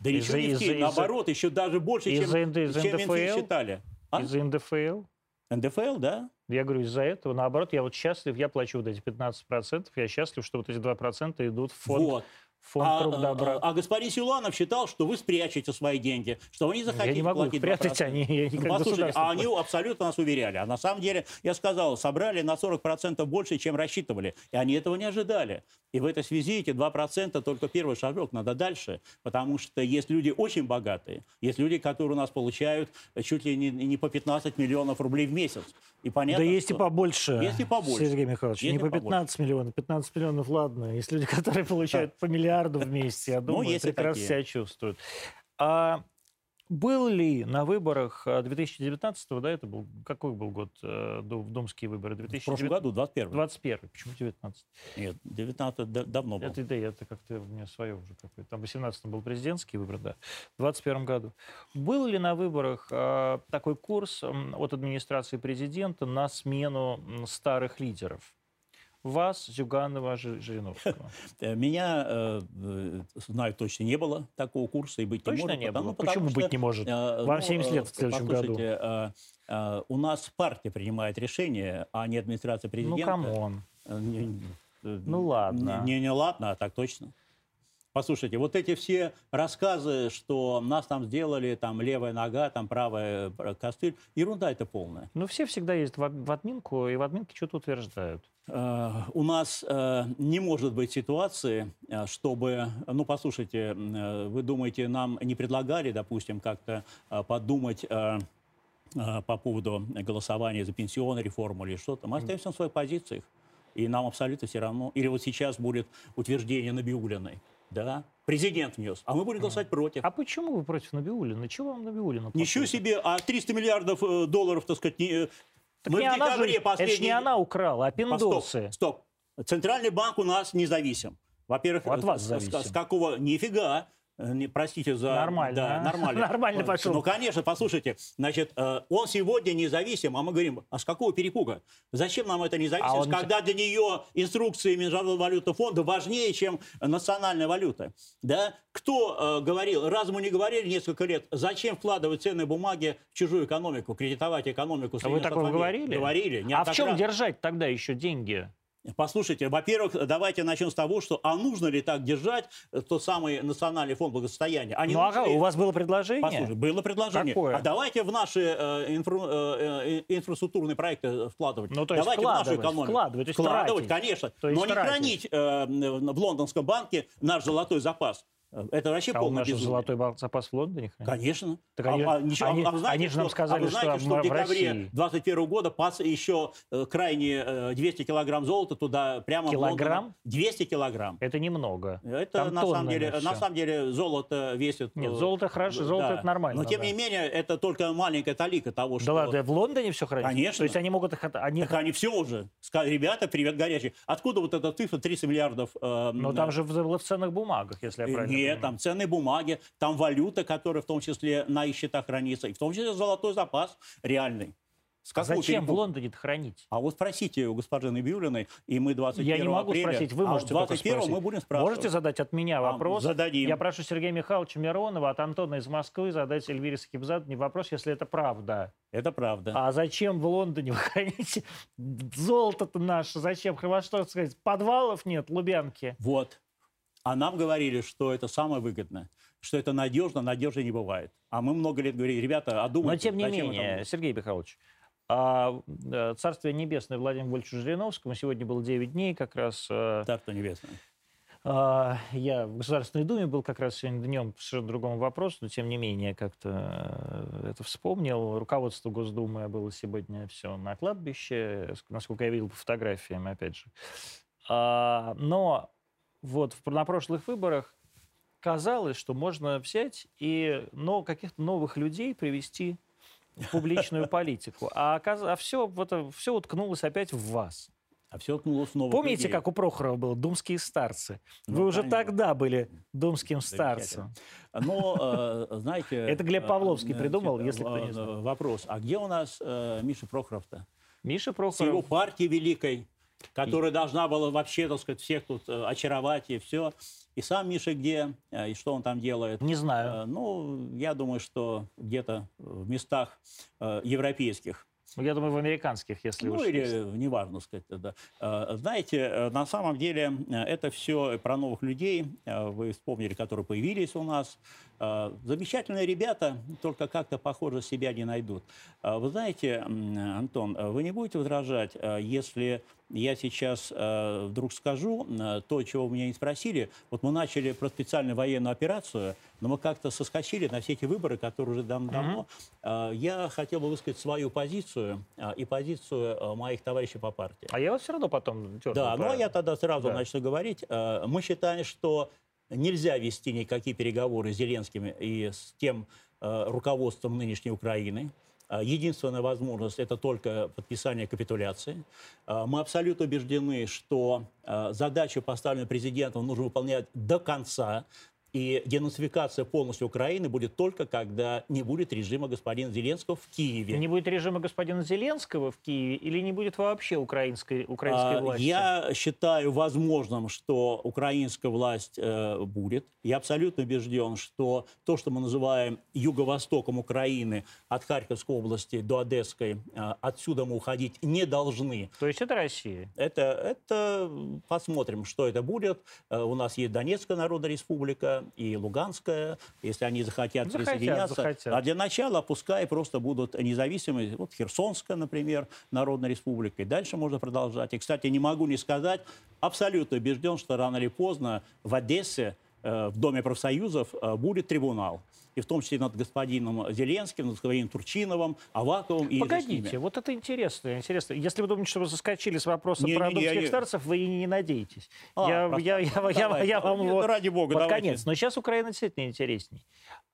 Да Из-за- ничего не в тень, наоборот, еще даже больше, чем, из-за чем НДФЛ? считали. А? Из-за НДФЛ? НДФЛ, да? Я говорю, из-за этого, наоборот, я вот счастлив, я плачу вот эти 15%, я счастлив, что вот эти 2% идут в фонд, Вот. Фонд А, «Труд а, добра». а господин Силанов считал, что вы спрячете свои деньги, что вы не захотите я не могу платить прятать, 2%. они я не Ну, послушайте, а они абсолютно нас уверяли. А на самом деле, я сказал, собрали на 40% больше, чем рассчитывали. И они этого не ожидали. И в этой связи эти 2% только первый шажок. Надо дальше. Потому что есть люди очень богатые. Есть люди, которые у нас получают чуть ли не, не по 15 миллионов рублей в месяц. И понятно, Да есть что- и побольше, Есть и побольше. Сергей Михайлович, Есть не по побольше. 15 миллионов. 15 миллионов, ладно. Есть люди, которые получают по миллиарду в месяц, я думаю, Ну, есть и прекрасно себя чувствуют. А был ли на выборах а, 2019, да, это был, какой был год, э, в думские выборы? В прошлом 2019? году, 21 21 почему 19? Нет, 19 да- давно был. Это, да, это как-то у меня свое уже какое-то. Там в 18 был президентский выбор, да. В 21 году. Был ли на выборах а, такой курс от администрации президента на смену старых лидеров? Вас, Зюганова, Жи- Жириновского. Меня, э, э, знаю, точно не было такого курса и быть не Точно может. не потому- было? ну, потому Почему что, быть не может? э, Вам ну, 70 лет в э, следующем году. послушайте, э, э, у нас партия принимает решения, а не администрация Ну, президента. come on. Не- э, Ну, ладно. Не, не ладно, а так точно. Послушайте, вот эти все рассказы, что нас там сделали, там левая нога, там правая э, костыль, ерунда это полная. Ну, все всегда ездят в, ад- в админку, и в админке что-то утверждают. Э, У нас э, не может быть ситуации, чтобы, ну, послушайте, э, вы думаете, нам не предлагали, допустим, как-то э, подумать э, по поводу голосования за пенсионную реформу или что-то? Мы остаемся на своих позициях, и нам абсолютно все равно. Или вот сейчас будет утверждение Набиулиной, да? Президент внес, а мы будем голосовать против. А почему вы против Набиулина? Чего вам Набиулина? Ничего себе, а 300 миллиардов э, долларов, так сказать, не, э, Так мы не в она же, декабре это не последний- она украла, а А, пиндосы. Стоп, стоп. Центральный банк у нас независим. Во-первых, От вас с- с, зависим. с какого? Нифига. Э, Не, простите за... Нормально, Да, а? нормально. Нормально пошел. Ну, конечно, послушайте. Значит, э, он сегодня независим, а мы говорим, а с какого перепуга? Зачем нам эта независимость, А он- когда для нее инструкции Международного валютного фонда важнее, чем национальная валюта? Да? Кто э, говорил, раз мы не говорили несколько лет, зачем вкладывать ценные бумаги в чужую экономику, кредитовать экономику А вы такое говорили? Говорили. А в чем неоднократно. держать тогда еще деньги? Послушайте, во-первых, давайте начнем с того, что а нужно ли так держать э, тот самый Национальный фонд благосостояния? А не ну, ага, ли- у вас было предложение? Послушай, было предложение. Какое? А давайте в наши э, инфра- э, э, инфраструктурные проекты вкладывать. Ну, то есть давайте в нашу вкладывать, экономику. вкладывать, то есть Вкладывать, тратить. конечно. То есть но не тратить. хранить э, в лондонском банке наш золотой запас. Э, Это вообще А у полное нас же безумие. золотой запас в Лондоне? Конечно. Так они- ничего- они- вы знаете, они же нам что- сказали, а вы что знаете, что, в в декабре России. 2021 года пас еще э, крайне э, 200 килограмм золота туда прямо в Килограмм? Лондон. 200 килограмм. Это немного. Это Там на самом, деле, на самом деле золото весит... Нет, э, золото хорошо, золото это нормально, Но тем да. не менее, это только маленькая талика того, Да что... ладно, в Лондоне все хранится? Конечно. То есть они могут их... Они... Так они все уже. Ребята, привет, горячий. Откуда вот эта цифра 30 миллиардов? э, Но там же в, в ценных бумагах, если я Э, правильно Понимаю. там ценные бумаги, там валюта, которая в том числе на их счетах хранится, и в том числе золотой запас реальный. С А зачем в? Лондоне хранить? А вот спросите у госпожи Набиулиной, и мы 21 Я не могу апреля, спросить, вы а можете только 21 спросить. мы будем спрашивать. Можете задать от меня А, вопрос? зададим. Я прошу Сергея Михайловича Миронова от Антона из Москвы задать Эльвире Сакибзадовне вопрос, если это правда. Это правда. А зачем в Лондоне вы храните золото-то наше? Зачем? Во что сказать? Подвалов нет, Лубянки. Вот. А нам говорили, что это самое выгодное, что это надежно, надежнее не бывает. А мы много лет говорили, ребята, Но одумайтесь. тем не менее, нужно?» Сергей Михайлович, а, э, Царствие Небесное Владимиру Вольфовичу Жириновскому сегодня было 9 дней, как раз э, Царство небесное. А, Я в Государственной Думе был как раз сегодня днем по совершенно другому вопросу, но тем не менее как-то э, это вспомнил. Руководство Госдумы было сегодня все на кладбище, ск- насколько я видел по фотографиям, опять же. А, Но вот в- на прошлых выборах казалось, что можно взять и но, каких-то новых людей привести в публичную политику. А, оказ- а все, вот, все уткнулось опять в вас. А все ткнулось в новых Помните, людей. как у Прохорова было «Думские старцы»? Вы Ну, уже конечно. тогда были думским старцем. Но, э, знаете... Это Глеб э, Павловский э, придумал, э, если кто не э, знает. Вопрос. А где у нас э, Миша Прохоров-то? Миша С его Прохоров... партией великой, которая должна была вообще, так сказать, всех тут э, очаровать и все. И сам Миша где, э, и что он там делает? Не знаю. Э, Ну, я думаю, что где-то в местах европейских. Я думаю, в американских, если Ну, уж или есть. неважно сказать. Да. Знаете, на самом деле это все про новых людей. Вы вспомнили, которые появились у нас. Замечательные ребята, только как-то, похоже, себя не найдут. Вы знаете, Антон, вы не будете возражать, если я сейчас э, вдруг скажу э, то, чего вы меня не спросили. Вот мы начали про специальную военную операцию, но мы как-то соскочили на все эти выборы, которые уже дав- давно. Э, Я хотел бы высказать свою позицию э, и позицию э, моих товарищей по партии. А я вот все равно потом Да, ну а я тогда сразу Да. начну говорить. Э, Мы считаем, что нельзя вести никакие переговоры с Зеленским и с тем э, руководством нынешней Украины. Э, Единственная возможность – это только подписание капитуляции. Э, Мы абсолютно убеждены, что э, задачу, поставленную президентом, нужно выполнять до конца. И денацификация полностью Украины будет только, когда не будет режима господина Зеленского в Киеве. Не будет режима господина Зеленского в Киеве или не будет вообще украинской, украинской А, власти? Я считаю возможным, что украинская власть э, будет. Я абсолютно убежден, что то, что мы называем юго-востоком Украины, от Харьковской области до Одесской, э, отсюда мы уходить не должны. То есть это Россия? Это, это посмотрим, что это будет. Э, У нас есть Донецкая Народная Республика и Луганская, если они захотят, Захотят, присоединяться. захотят. А для начала пускай просто будут независимые. Вот Херсонская, например, Народная Республика. И дальше можно продолжать. И, кстати, не могу не сказать, абсолютно убежден, что рано или поздно в Одессе, в Доме профсоюзов, э, будет трибунал. И в том числе над господином Зеленским, над господином Турчиновым, Аваковым и. Погодите, вот это интересно, интересно. Если вы думаете, что вы заскочили с вопроса Не, про не, я думских не- старцев, вы и не надеетесь. А, я, просто- я, я, я, Давайте. я вам Ну, ради бога, под давайте. конец. Но сейчас Украина действительно интересней.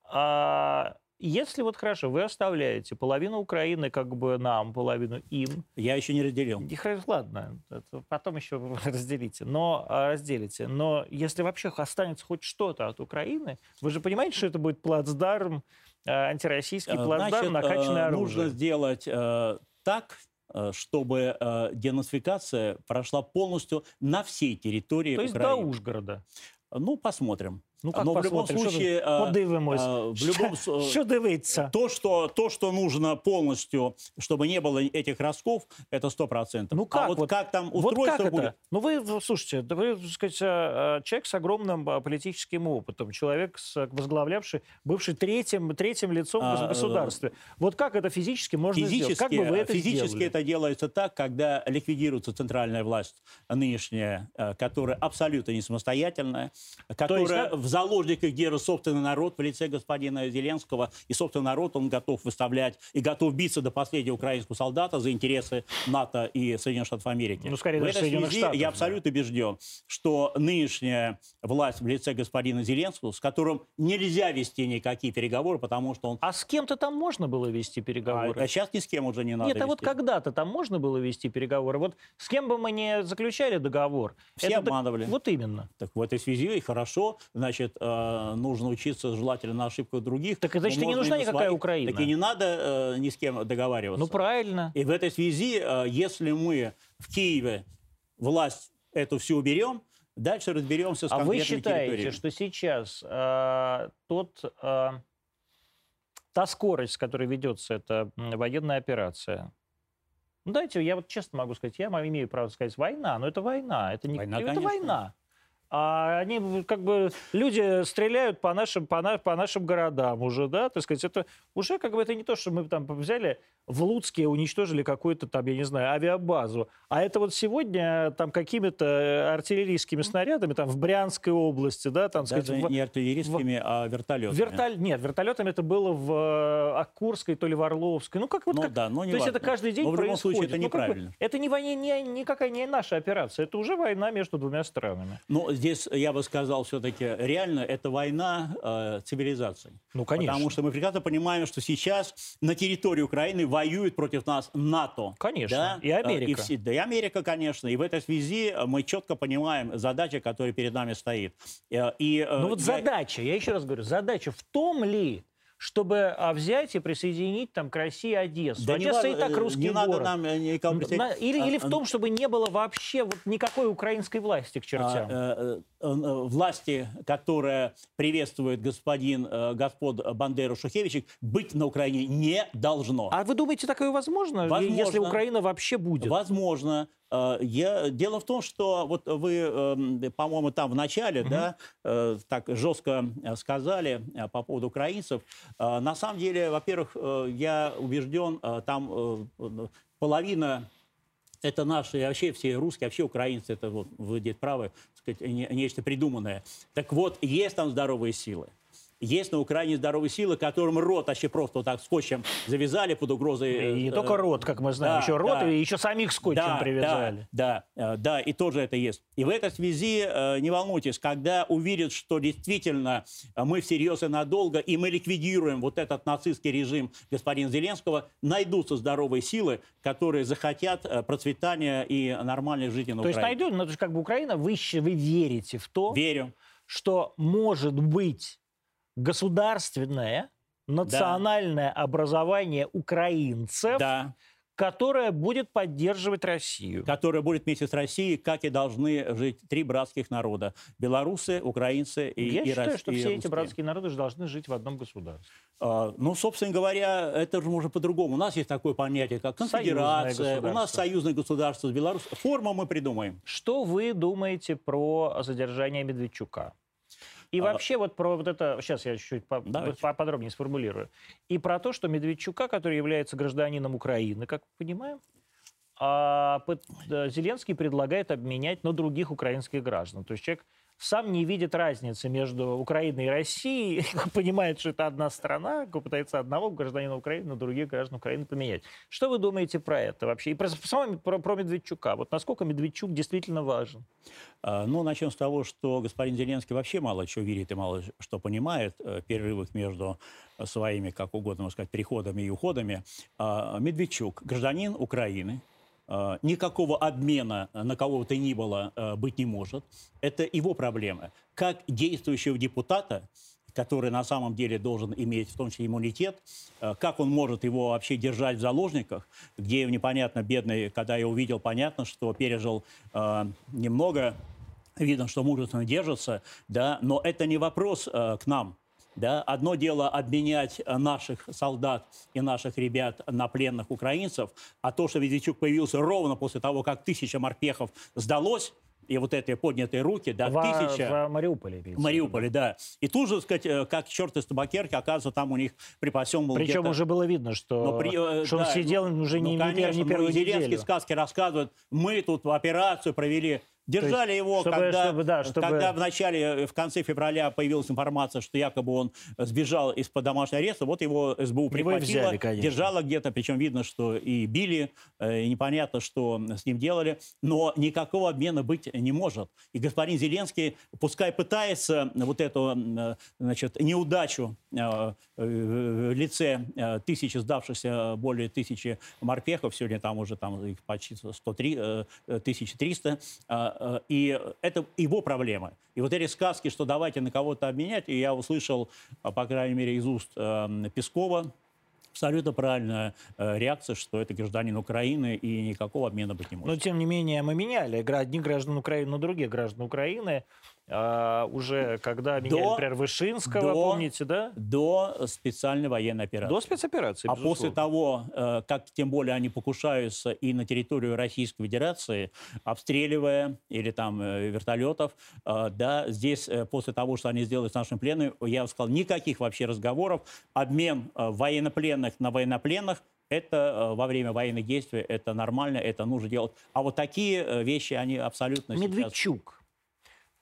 А, если вот хорошо, вы оставляете половину Украины как бы нам, половину им, Я еще не разделил. хра- ладно, потом еще разделите, но а, разделите. Но если вообще останется хоть что-то от Украины, вы же понимаете, что это будет плацдарм, э, антироссийский Э, плацдарм, значит, накачанное э, оружие. Нужно сделать э, так, э, чтобы э, денацификация прошла полностью на всей территории То есть до. Ужгорода. Ну, посмотрим. Ну, как Но в любом посмотрим? Що случае, э, Подивимось. э, в любом що дивиться? То что, то, что нужно полностью, чтобы не было этих ростков, это сто процентов. Ну как? А вот, как там вот устройство как будет? это? Ну вы, слушайте, вы, так сказать, э, э, человек с огромным э, политическим опытом, человек, возглавлявший, бывший третьим, третьим лицом А, в э, государстве. Вот как это физически можно сделать? Физически, Как бы вы это физически сделали? это делается так, когда ликвидируется центральная власть нынешняя, э, которая абсолютно не самостоятельная, которая в заложниках держит собственный народ в лице господина Зеленского, и собственный народ он готов выставлять и готов биться до последнего украинского солдата за интересы НАТО и Соединенных Штатов Америки. Ну, скорее в этой связи Штатов, я да. абсолютно убежден, что нынешняя власть в лице господина Зеленского, с которым нельзя вести никакие переговоры, потому что он А с кем-то там можно было вести переговоры? а сейчас ни с кем уже не надо Нет, а вот когда-то там можно было вести переговоры. Вот с кем бы мы не заключали договор... Все это так- обманывали. Вот именно. Так в этой связи и хорошо, значит, э, нужно учиться желательно на ошибках других. Так, значит, и не нужна на никакая своих. Украина. Так и не надо э, ни с кем договариваться. Ну, правильно. И в этой связи, э, если мы в Киеве власть эту всю уберем, дальше разберемся с А вы конкретными считаете, территориями. что сейчас э, тот, э, та скорость, с которой ведется эта военная операция, ну, дайте, я вот честно могу сказать, я имею право сказать, война, но это война, это не Война, это конечно. война. А они как бы люди стреляют по нашим по, на- по нашим городам уже, да, так сказать, это уже как бы это не то, что мы там взяли в Луцке уничтожили какую-то там, я не знаю, авиабазу, а это вот сегодня там какими-то артиллерийскими снарядами там в Брянской области, да, там, Даже сказать, в- не артиллерийскими, а вертолетами. Вертоль... Нет, вертолетами это было в Окурской, то ли в Орловской. Ну, как вот Ну как... да, но не То есть важно. это каждый день Но в любом случае это Ну, как бы неправильно. это не, войне- не, никакая не наша операция. Это уже война между двумя странами. Но здесь, я бы сказал, все-таки реально это война э, цивилизаций. Ну, конечно. Потому что мы прекрасно понимаем, что сейчас на территории Украины воюет против нас НАТО. Конечно. Да? И Америка. Э, И, все- да, и Америка, конечно. И в этой связи э, мы четко понимаем задачу, которая перед нами стоит. Э, И, Ну вот я- задача, я еще раз говорю, задача в том ли, чтобы а, взять и присоединить там к России Одессу. Да не, Одесса ва- и так э, русский не надо город. нам э, представлять. или, А, или в а, том, чтобы не было вообще вот никакой украинской власти к чертям. а, э, власти, которая приветствует господин господ Бандеру Шухевича, быть на Украине не должно. А вы думаете, такое возможно, Возможно. если Украина вообще будет? Возможно. Э, Я... Дело в том, что вот вы, эм, по-моему, там в начале, да, э, так жестко э, сказали по поводу украинцев. На самом деле, во-первых, я убежден, там э, половина это наши, вообще все русские, вообще украинцы, это вот, вы здесь правы, сказать, не- нечто придуманное. Так вот, есть там здоровые силы. Есть на Украине здоровые силы, которым рот вообще просто вот так скотчем завязали под угрозой... И не э, только рот, как мы знаем, да, еще рот, да. и еще самих скотчем да, привязали. Да, да, э, да, и тоже это есть. И в этой связи э, не волнуйтесь, когда увидят, что действительно мы всерьез и надолго, и мы ликвидируем вот этот нацистский режим господина Зеленского, найдутся здоровые силы, которые захотят процветания и нормальной жизни на То есть Украине. найдем, ну, то есть как бы Украина, вы, вы верите в то, Верю. что может быть государственное национальное образование украинцев, Да. которое будет поддерживать Россию. Которая будет вместе с Россией, как и должны жить три братских народа. Белорусы, украинцы и, Я и считаю, рос- что и все эти русские. братские народы же должны жить в одном государстве. А, Ну, собственно говоря, это же можно по-другому. У нас есть такое понятие, как конфедерация, у нас союзное государство с Беларусью. Форму мы придумаем. Что вы думаете про задержание Медведчука? И А- вообще вот про вот это, сейчас я чуть-чуть по- Давайте. поподробнее сформулирую. И про то, что Медведчука, который является гражданином Украины, как мы понимаем, а, э, Зеленский предлагает обменять на других украинских граждан. То есть человек сам не видит разницы между Украиной и Россией, понимает, что это одна страна, пытается одного гражданина Украины на других граждан Украины поменять. Что вы думаете про это вообще? И про, самого- про, про Медведчука. Вот насколько Медведчук действительно важен? А, Ну, начнем с того, что господин Зеленский вообще мало чего верит и мало что понимает э, в перерывах между э, своими, как угодно можно сказать, переходами и уходами. А, Медведчук, гражданин Украины, никакого обмена на кого бы то ни было э, быть не может. Это его проблема. Как действующего депутата, который на самом деле должен иметь в том числе иммунитет, э, как он может его вообще держать в заложниках, где непонятно, бедный, когда я увидел, понятно, что пережил э, немного видно, что мужественно держатся, да, но это не вопрос э, к нам. Да? Одно дело обменять э, наших солдат и наших ребят на пленных украинцев, а то, что Медведчук появился ровно после того, как тысяча морпехов сдалось, и вот эти поднятые руки, да, в, тысяча... в Мариуполе. В Мариуполе, да. И тут же, сказать, э, как черт из табакерки, оказывается, там у них припасен был Причем уже было видно, что, но при- э, что он да, сидел ну, уже не, ну, не конечно, не первую и Зеленский неделю. сказки рассказывает, мы тут операцию провели. Держали есть, его, чтобы- когда, чтобы, да, чтобы- когда в начале, э, в конце февраля появилась информация, что якобы он сбежал из-под домашнего ареста, вот его СБУ Его прихватило, взяли, конечно. держало где-то, причем видно, что и били, э, и непонятно, что с ним делали, но никакого обмена быть не может. И господин Зеленский, пускай пытается вот эту э, значит, неудачу в лице тысячи сдавшихся, более тысячи морпехов, сегодня там уже там их почти 103, э, э, 1300, э, и это его проблема. И вот эти сказки, что давайте на кого-то обменять, и я услышал, э, по крайней мере, из уст э, Пескова, абсолютно правильная э, реакция, что это гражданин Украины, и никакого обмена быть не может. Но, тем не менее, мы меняли одних граждан Украины на других граждан Украины. А, уже когда меняли, До- например, Вышинского, до- помните, да? До специальной военной операции. До спецоперации, А безусловно. после того, э, как тем более они покушаются и на территорию Российской Федерации, обстреливая или там э, вертолетов, э, да, здесь после того, что они сделали с нашими пленными, я бы сказал, никаких вообще разговоров. Обмен военнопленных на военнопленных это во время военных действий, это нормально, это нужно делать. А вот такие вещи, они абсолютно сейчас...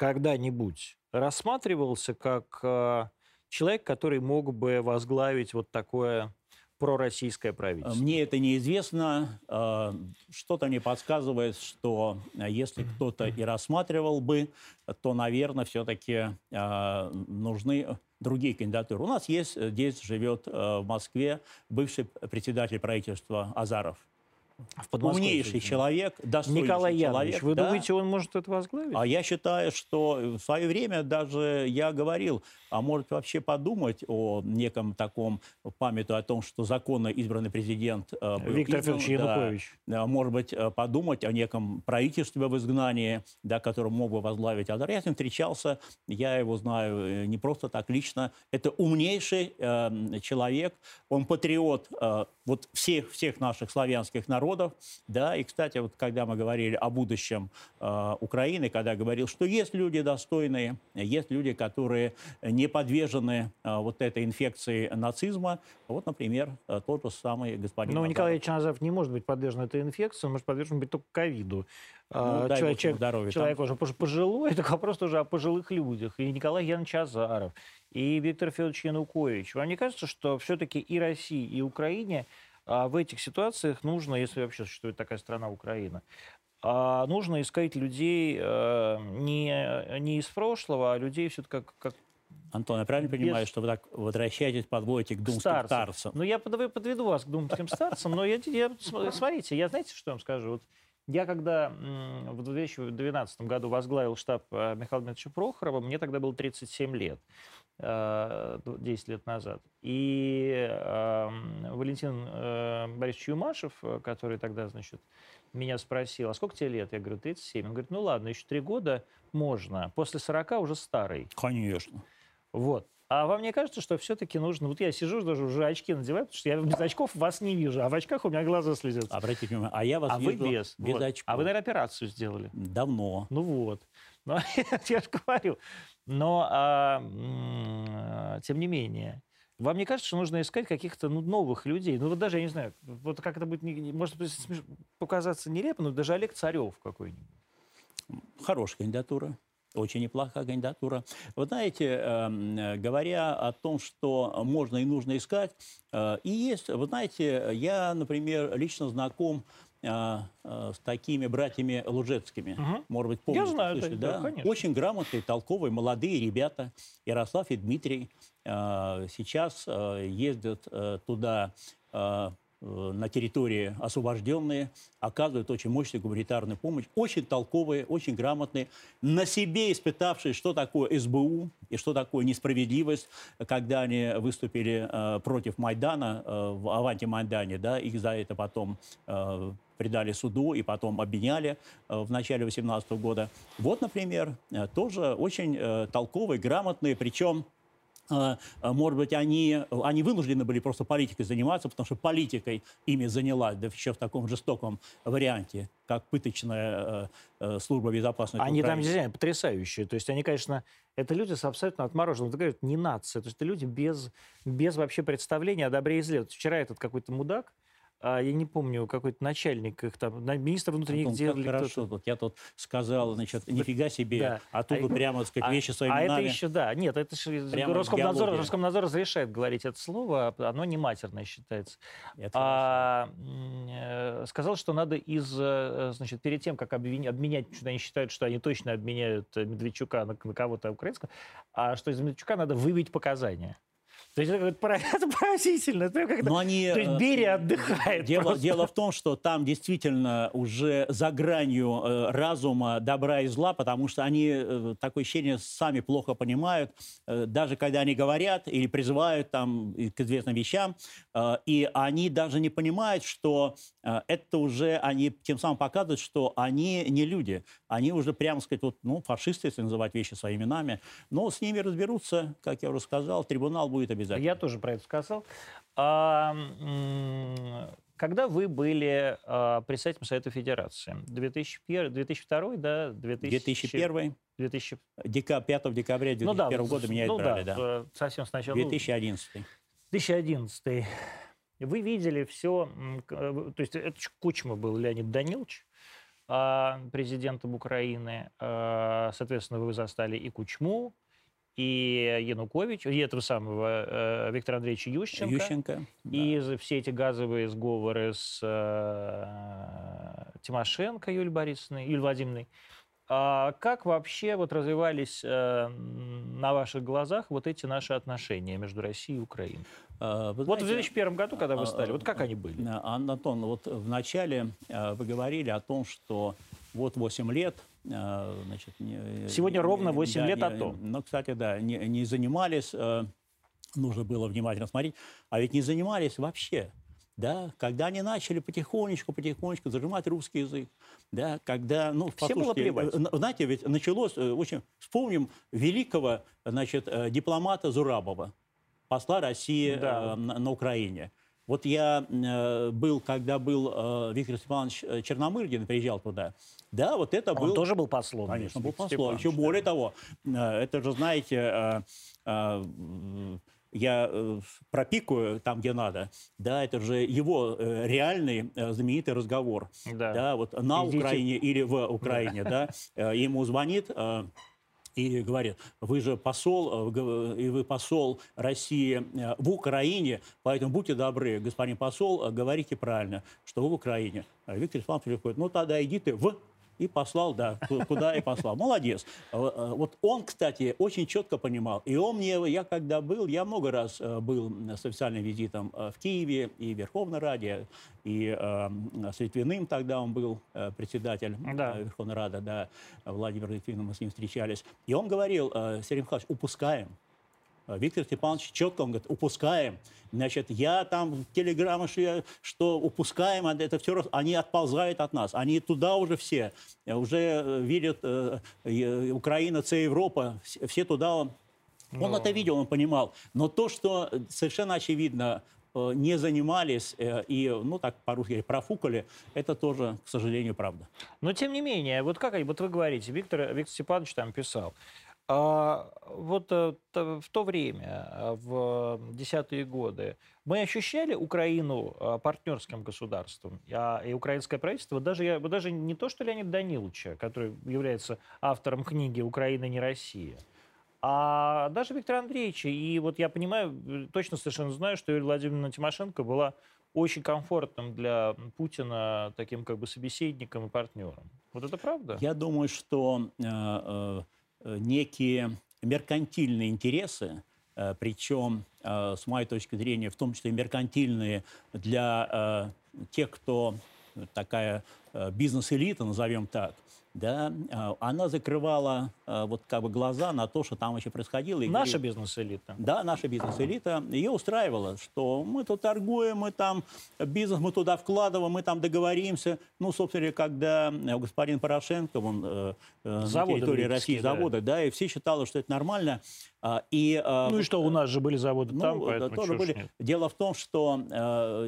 Когда-нибудь рассматривался как э, человек, который мог бы возглавить вот такое пророссийское правительство? Мне это неизвестно. Э, Что-то мне подсказывает, что если кто-то и рассматривал бы, то, наверное, все-таки нужны другие кандидатуры. У нас есть, э, здесь живет э, в Москве бывший председатель правительства Азаров. В Умнейший человек, достойнейший Николай Янович, человек. вы да. думаете, он может это возглавить? А я считаю, что в свое время даже я говорил, а может вообще подумать о неком таком, памятуя о том, что законно избранный президент э, был Виктор избран, Федорович да, Янукович. э, может быть, э, подумать о неком правительстве в изгнании, да, которое мог бы возглавить. Адар. Я с ним встречался, я его знаю э, не просто так лично. Это умнейший э, человек, он патриот э, вот всех, всех наших славянских народов. Да, и, кстати, вот когда мы говорили о будущем э, Украины, когда говорил, что есть люди достойные, есть люди, которые не подвержены э, вот этой инфекции нацизма. Вот, например, э, тот же самый господин Но Азаров. Николай Назаров не может быть подвержен этой инфекции, он может подвержен быть только ковиду. А, Ну, дай человек, бог ему здоровья. человек Там- уже пож- пожилой, это вопрос уже о пожилых людях. И Николай Янович Азаров, и Виктор Федорович Янукович. Вам не кажется, что все-таки и России, и Украине а, в этих ситуациях нужно, если вообще существует такая страна Украина, а, нужно искать людей э, не, не из прошлого, а людей все-таки как, как Антон, я правильно Без- понимаю, что вы так возвращаетесь, подводите к думским старцам. старцам? Ну, я подв- подведу вас к думским старцам, но я, я- см- смотрите, я знаете, что я вам скажу? Вот я когда в 2012 году возглавил штаб э, Михаила Дмитриевича Прохорова, мне тогда было 37 лет, 10 лет назад. И э, м, Валентин э, Борисович Юмашев, э, который тогда, значит, меня спросил, а сколько тебе лет? Я говорю, 37. Он говорит, ну ладно, еще три года можно, после 40 уже старый. Конечно. Вот. А вам не кажется, что все-таки нужно... Вот я сижу, даже уже очки надеваю, потому что я без очков вас не вижу, а в очках у меня глаза слезятся. Обратите внимание, а я вас А вы вижу без. без Вот. очков. А вы, наверное, операцию сделали. Давно. Ну вот. Ну, я же говорю. Но, а, тем не менее, вам не кажется, что нужно искать каких-то ну, новых людей? Ну вот даже, я не знаю, вот как это будет, может показаться нелепо, но даже Олег Царев какой-нибудь. Хорошая кандидатура. Очень неплохая кандидатура. Вы знаете, эм, э, говоря о том, что можно и нужно искать, э, и есть, вы знаете, я, например, лично знаком э, э, с такими братьями Лужецкими. Мгм. Может быть, помните, знаю, слышали, да, да? конечно. Очень грамотные, толковые, молодые ребята. Ярослав и Дмитрий э, сейчас э, ездят э, туда э, э, на территории освобожденные, оказывают очень мощную гуманитарную помощь, очень толковые, очень грамотные, на себе испытавшие, что такое СБУ и что такое несправедливость, когда они выступили э, против Майдана, э, в Аванти Майдане, да, их за это потом э, предали суду и потом обменяли э, в начале 2018 года. Вот, например, э, тоже очень э, толковые, грамотные, причем может быть, они, они вынуждены были просто политикой заниматься, потому что политикой ими занялась, да еще в таком жестоком варианте, как пыточная э, служба безопасности Они там Украины. действительно потрясающие. То есть они, конечно, это люди с абсолютно отмороженным. Это говорят, не нация. То есть это люди без, без вообще представления о добре и зле. Вот вчера этот какой-то мудак, а, я не помню, какой-то начальник их там, министр внутренних Антон, дел как или хорошо тут. Я тут сказал, значит, нифига себе, Да. а тут А- вот прямо, так сказать, А- вещи своими а это нами. еще, да. Нет, это же Роскомнадзор. Роскомнадзор разрешает говорить это слово, а оно не матерное считается. Это А, э, сказал, что надо из, э, значит, перед тем, как обвини- обменять, что они считают, что они точно обменяют э, Медведчука на, на кого-то украинского, а что из Медведчука надо выбить показания. То есть это, поразительно. Но они, то есть э, Берия отдыхает. Дело, просто. дело в том, что там действительно уже за гранью э, разума добра и зла, потому что они, э, такое ощущение, сами плохо понимают, даже когда они говорят или призывают там к известным вещам, и они даже не понимают, что это уже они тем самым показывают, что они не люди. Они уже, прямо сказать, вот, ну, фашисты, если называть вещи своими именами. Но с ними разберутся, как я уже сказал, трибунал будет обязательно. Я тоже про это сказал. А, когда вы были а, председателем Совета Федерации? 2001, 2002, да? 2000, 2001 2000, Дека, 5 декабря 2001 ну да, года меня ну избрали, да, да. э, совсем сначала. ну, 2011. 2011. Вы видели все, то есть это Кучма был Леонид Данилович, а, президентом Украины. А, Соответственно, вы застали и Кучму, и Янукович, и этого самого э, Виктора Андреевича Ющенко. Ющенко. И за все эти газовые сговоры с э, Тимошенко Юлией Борисовной, Юлией Владимировной. А как вообще вот развивались э, на ваших глазах вот эти наши отношения между Россией и Украиной? А, вы Вот в знаете, 2001 году, когда вы а, стали, вот как они были? а, Антон, вот в начале а, вы говорили о том, что вот 8 лет, а, значит... не- Сегодня ровно 8 да, лет не- о том. Ну, кстати, да, не, не занимались, э, нужно было внимательно смотреть, а ведь не занимались вообще. Да, когда они начали потихонечку, потихонечку зажимать русский язык, да, когда, ну, Всем было плевать. э, э, знаете, ведь началось, э, очень, вспомним великого, значит, э, дипломата Зурабова, посла России Да. э, на, на Украине. Вот я э, был, когда был э, Виктор Степанович э, Черномырдин, приезжал туда. Да, вот это был... Он тоже был послом. Конечно, был послом. Степанович, Еще да. более того, э, это же, знаете, э, э, я э, пропикаю там, где надо. Да, это же его э, реальный э, знаменитый разговор. Да. вот на Идите. Украине или в Украине, да. Э, Ему звонит э, и говорит, вы же посол, э, и вы посол России э, в Украине, поэтому будьте добры, господин посол, э, говорите правильно, что вы в Украине. Виктор Иванович приходит, ну тогда иди ты в... И послал, да, ку- куда и послал. Молодец. Э, э, Вот он, кстати, очень четко понимал. И он мне, я когда был, я много раз э, был с официальным визитом в Киеве и в Верховной Раде, и э, с Литвиным тогда он был э, председатель Да. э, Верховной Рады, да, Владимир Литвин, мы с ним встречались. И он говорил, э, Сергей Михайлович, упускаем. Э, Виктор Степанович четко, он говорит, упускаем. Значит, я там телеграммы, что, я- что упускаем, а это все, они отползают от нас. Они туда уже все, э, уже э, видят э, э, Украина, це Европа, все, туда. Он, он Ну. это видел, он понимал. Но то, что совершенно очевидно, не занимались и, ну так по-русски профукали, это тоже, к сожалению, правда. Но тем не менее, вот как вот вы говорите, Виктор, Виктор Степанович там писал, вот э, в то время, а, в десятые годы, мы ощущали Украину а, партнерским государством, а, и украинское правительство, даже, даже не то, что Леонид Даниловича, который является автором книги «Украина не Россия», а даже Виктор Андреевич. И вот я понимаю, э, точно совершенно знаю, что Юлия Владимировна Тимошенко была очень комфортным для Путина таким как бы собеседником и партнером. Вот это правда? Я думаю, что э, э, некие меркантильные интересы, э, причем, э, с моей точки зрения, в том числе меркантильные для э, тех, кто такая э, бизнес-элита, назовем так, да, э, она закрывала э, вот как бы глаза на то, что там вообще происходило. и Наша говорит- бизнес-элита. да, наша бизнес-элита, ее устраивала, что мы тут торгуем, мы там бизнес, мы туда вкладываем, мы там договоримся. Ну, собственно, когда э, господин Порошенко, он э, э, на Заводы территории в России да. заводы, да, и все считали, что это нормально. А, И, Ну и что, у нас же были заводы ну, там, поэтому тоже были. нет. Дело в том, что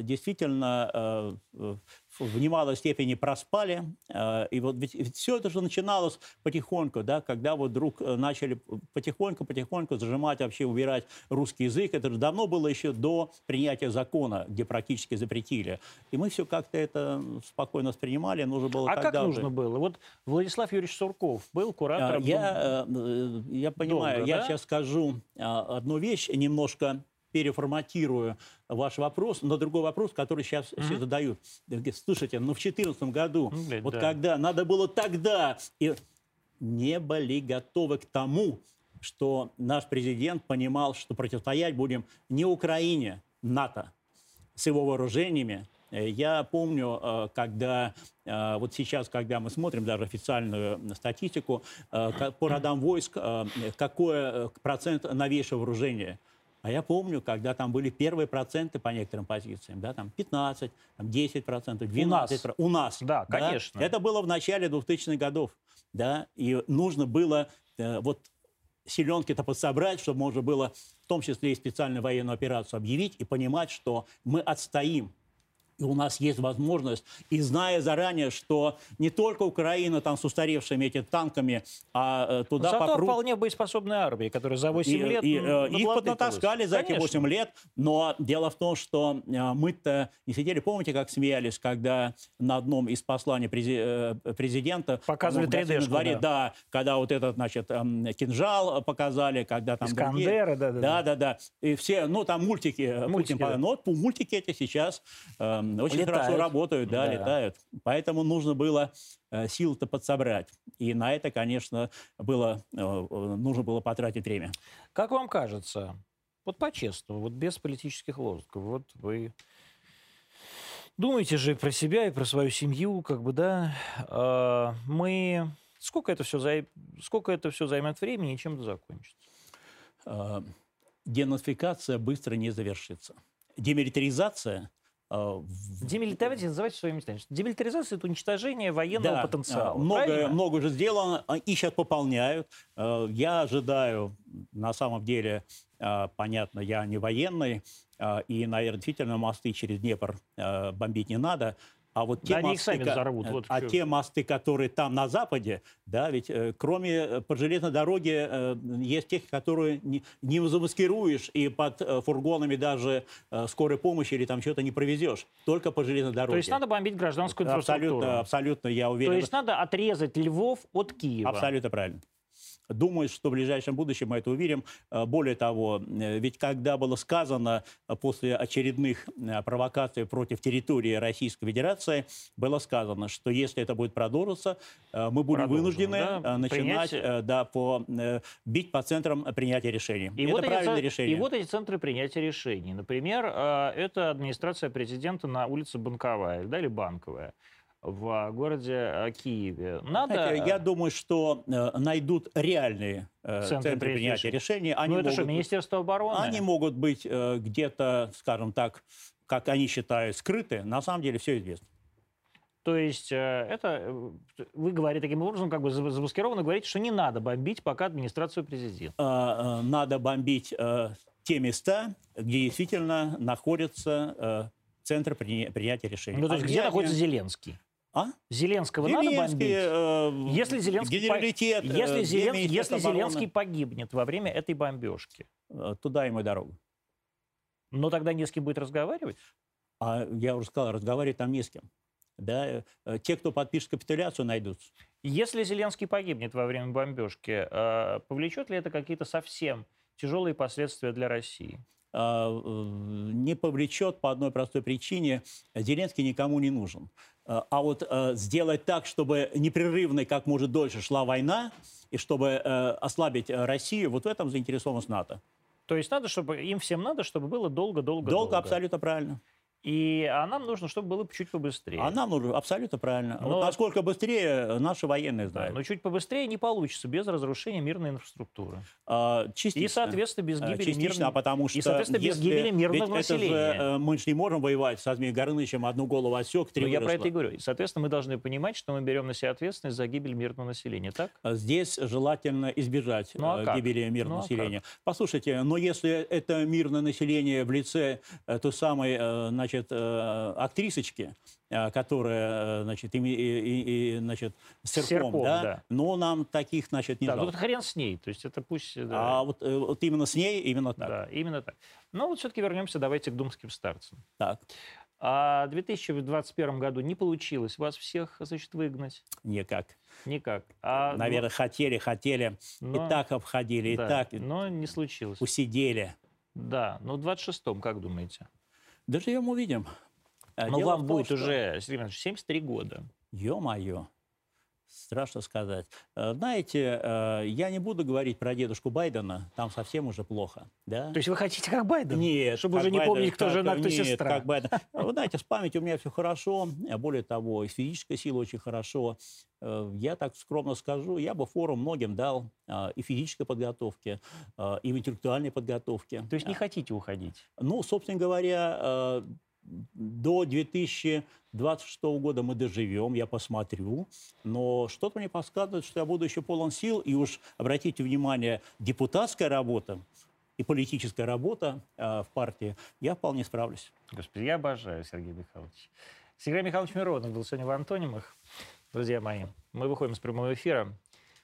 действительно в немалой степени проспали. Э, и вот ведь, все это же начиналось потихоньку, да, когда вот вдруг э, начали потихоньку-потихоньку зажимать, вообще убирать русский язык. Это же давно было еще до принятия закона, где практически запретили. И мы все как-то это спокойно воспринимали. Нужно было А как когда нужно было? Вот Владислав Юрьевич Сурков был куратором... Я, э, э, я понимаю, Долго, я да? сейчас скажу одну вещь, немножко переформатирую ваш вопрос на другой вопрос, который сейчас все задают. Слушайте, ну в 2014 году, блядь, вот да. когда надо было тогда, и не были готовы к тому, что наш президент понимал, что противостоять будем не Украине, НАТО, с его вооружениями. Э, Я помню, э, когда э, вот сейчас, когда мы смотрим даже официальную статистику по родам войск, какой процент новейшего вооружения. А я помню, когда там были первые проценты по некоторым позициям, да, там 15, там 10 процентов, 12 нас. У нас. Да, конечно. Это было в начале 2000-х годов, да, и нужно было э, вот селенки-то подсобрать, чтобы можно было в том числе и специальную военную операцию объявить и понимать, что мы отстоим. И у нас есть возможность, и зная заранее, что не только Украина там с устаревшими этими танками, а э, туда Зато попрут... вполне боеспособная армия, которая за 8 И, лет и, м, э, их поднатаскали за эти Конечно. 8 лет, но дело в том, что э, мы-то не сидели, помните, как смеялись, когда на одном из посланий прези- э, президента Показывали по-моему, в Гостином 3D-шку, дворе, да. да, когда вот этот, значит, эм, кинжал показали, когда там Искандеры, да-да-да. да, да, да. И все, ну там мультики, э, Мультики, Путин, да. но вот мультики эти сейчас эм, очень Летают. хорошо работают, да, Да. летают. Поэтому нужно было э, силы-то подсобрать. И на это, конечно, было, э, э, нужно было потратить время. Как вам кажется, вот по-честному, вот без политических лозунгов, вот вы думаете же про себя и про свою семью, как бы, да, мы... Сколько это все, зай... Сколько это все займет времени и чем это закончится? денацификация быстро не завершится. Демилитаризация э, в- Демили- Давайте называть своими местами. Демилитаризация – это уничтожение военного Да, потенциала. а, Много, правильно? много уже сделано, а, и сейчас пополняют. Э, Я ожидаю, на самом деле, э, понятно, я не военный, э, и, наверное, действительно мосты через Днепр э, бомбить не надо. А вот те Да они их мосты, сами ко- взорвут, вот а те мосты, которые там на западе, да, ведь э, кроме э, по железной дороге э, есть тех, которые не, не замаскируешь и под э, фургонами даже э, скорой помощи или там что-то не провезешь. Только по железной дороге. То есть надо бомбить гражданскую инфраструктуру. Абсолютно, абсолютно, я уверен. То есть надо отрезать Львов от Киева. Абсолютно правильно. Думаю, что в ближайшем будущем мы это увидим. Э, Более того, э, ведь когда было сказано э, после очередных провокаций против территории Российской Федерации, было сказано, что если это будет продолжаться, э, мы будем Продолжим, вынуждены да, начинать принять- да, по, бить по центрам принятия решений. И это вот, эти, правильное ц- решение. и вот эти центры принятия решений. Например, это администрация президента на улице Банковая да, или Банковая в городе э, Киеве. Надо... Знаете, я думаю, что э, найдут реальные э, Центры центры, принятия решений. Они ну это что, могут- Министерство обороны? Они могут быть э, где-то, скажем так, как они считают, скрыты. На самом деле все известно. То есть э, это э, вы говорите таким образом, как бы за- замаскированно говорите, что не надо бомбить пока администрацию президента. Э, э, надо бомбить э, те места, где действительно находятся э, центры при- принятия решений. Ну, то есть А где они- находится Зеленский? А? Зеленского надо Зеленский, бомбить? э, Если Зеленский, по- генералитет, э, если, Зелен- если Зеленский погибнет во время этой бомбежки, э, Туда ему и дорога. но тогда не с кем будет разговаривать? А я уже сказал, разговаривать там не с кем. Да? э, Те, кто подпишет капитуляцию, найдутся. Если Зеленский погибнет во время бомбежки, повлечет ли это какие-то совсем тяжелые последствия для России? а, не повлечет по одной простой причине. Зеленский никому не нужен. А а вот э, сделать так, чтобы непрерывно, как может дольше, шла война, и чтобы э, ослабить э, Россию, вот в этом заинтересован НАТО. То есть надо, чтобы им всем надо, чтобы было долго-долго. Долго абсолютно правильно. И а нам нужно, чтобы было чуть побыстрее. А нам нужно абсолютно правильно. Но- Вот насколько быстрее э, наши военные Да, знают. но чуть побыстрее не получится без разрушения мирной инфраструктуры. А, частично. И, соответственно, без А, гибели Частично, мирного- а потому что и, соответственно, без гибели мирного ведь это же, населения. э, мы же не можем воевать с Азмием Горынычем, одну голову отсек, три Ну, я про выросло. это и говорю. И, соответственно, мы должны понимать, что мы берем на себя ответственность за гибель мирного населения, так? А Здесь желательно избежать Ну, а э, как? гибели мирного Ну, а населения. Послушайте, но если это мирное население в лице той самой, значит, э, актрисочки, э, которая, э, значит, и, и- и, значит, с серпом, серпом, да? да. но нам таких, значит, не да, ну жалко. тут хрен с ней. То есть это пусть... да, А вот, вот именно с ней, именно так. да, именно так. Но вот все-таки вернемся давайте к думским старцам. Так, А в 2021 году не получилось вас всех, значит, выгнать? никак. Никак. А, ну, Наверное, хотели, хотели, но- и так обходили, и да, так Но не случилось. усидели. Да, ну в 26-м, как думаете? Доживем, увидим. А Ну дело вам том, будет что- уже, Сергей Иванович, 73 года. Ё-моё. Страшно сказать. Э, Знаете, э, я не буду говорить про дедушку Байдена, там совсем уже плохо. Да? То есть вы хотите как Байден? Нет, Чтобы уже не Байден, помнить, кто как- жена, кто нет, сестра. как Байден. Вы знаете, с памятью у меня все хорошо. А Более того, и с физической силой очень хорошо. Э, Я так скромно скажу, я бы форум многим дал и физической подготовке, и в интеллектуальной подготовке. То есть не хотите уходить? Ну, собственно говоря, до 2026 года мы доживем, я посмотрю. Но что-то мне подсказывает, что я буду еще полон сил. И уж обратите внимание, депутатская работа и политическая работа э, в партии, я вполне справлюсь. Господи, я обожаю Сергея Михайловича. Сергей Михайлович Миронов был сегодня в Антонимах. Друзья мои, мы выходим с прямого эфира.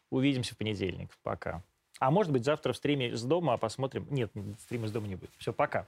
Увидимся в понедельник. Пока. А может быть, завтра в стриме с дома посмотрим. Нет, стрима с дома не будет. Все, пока.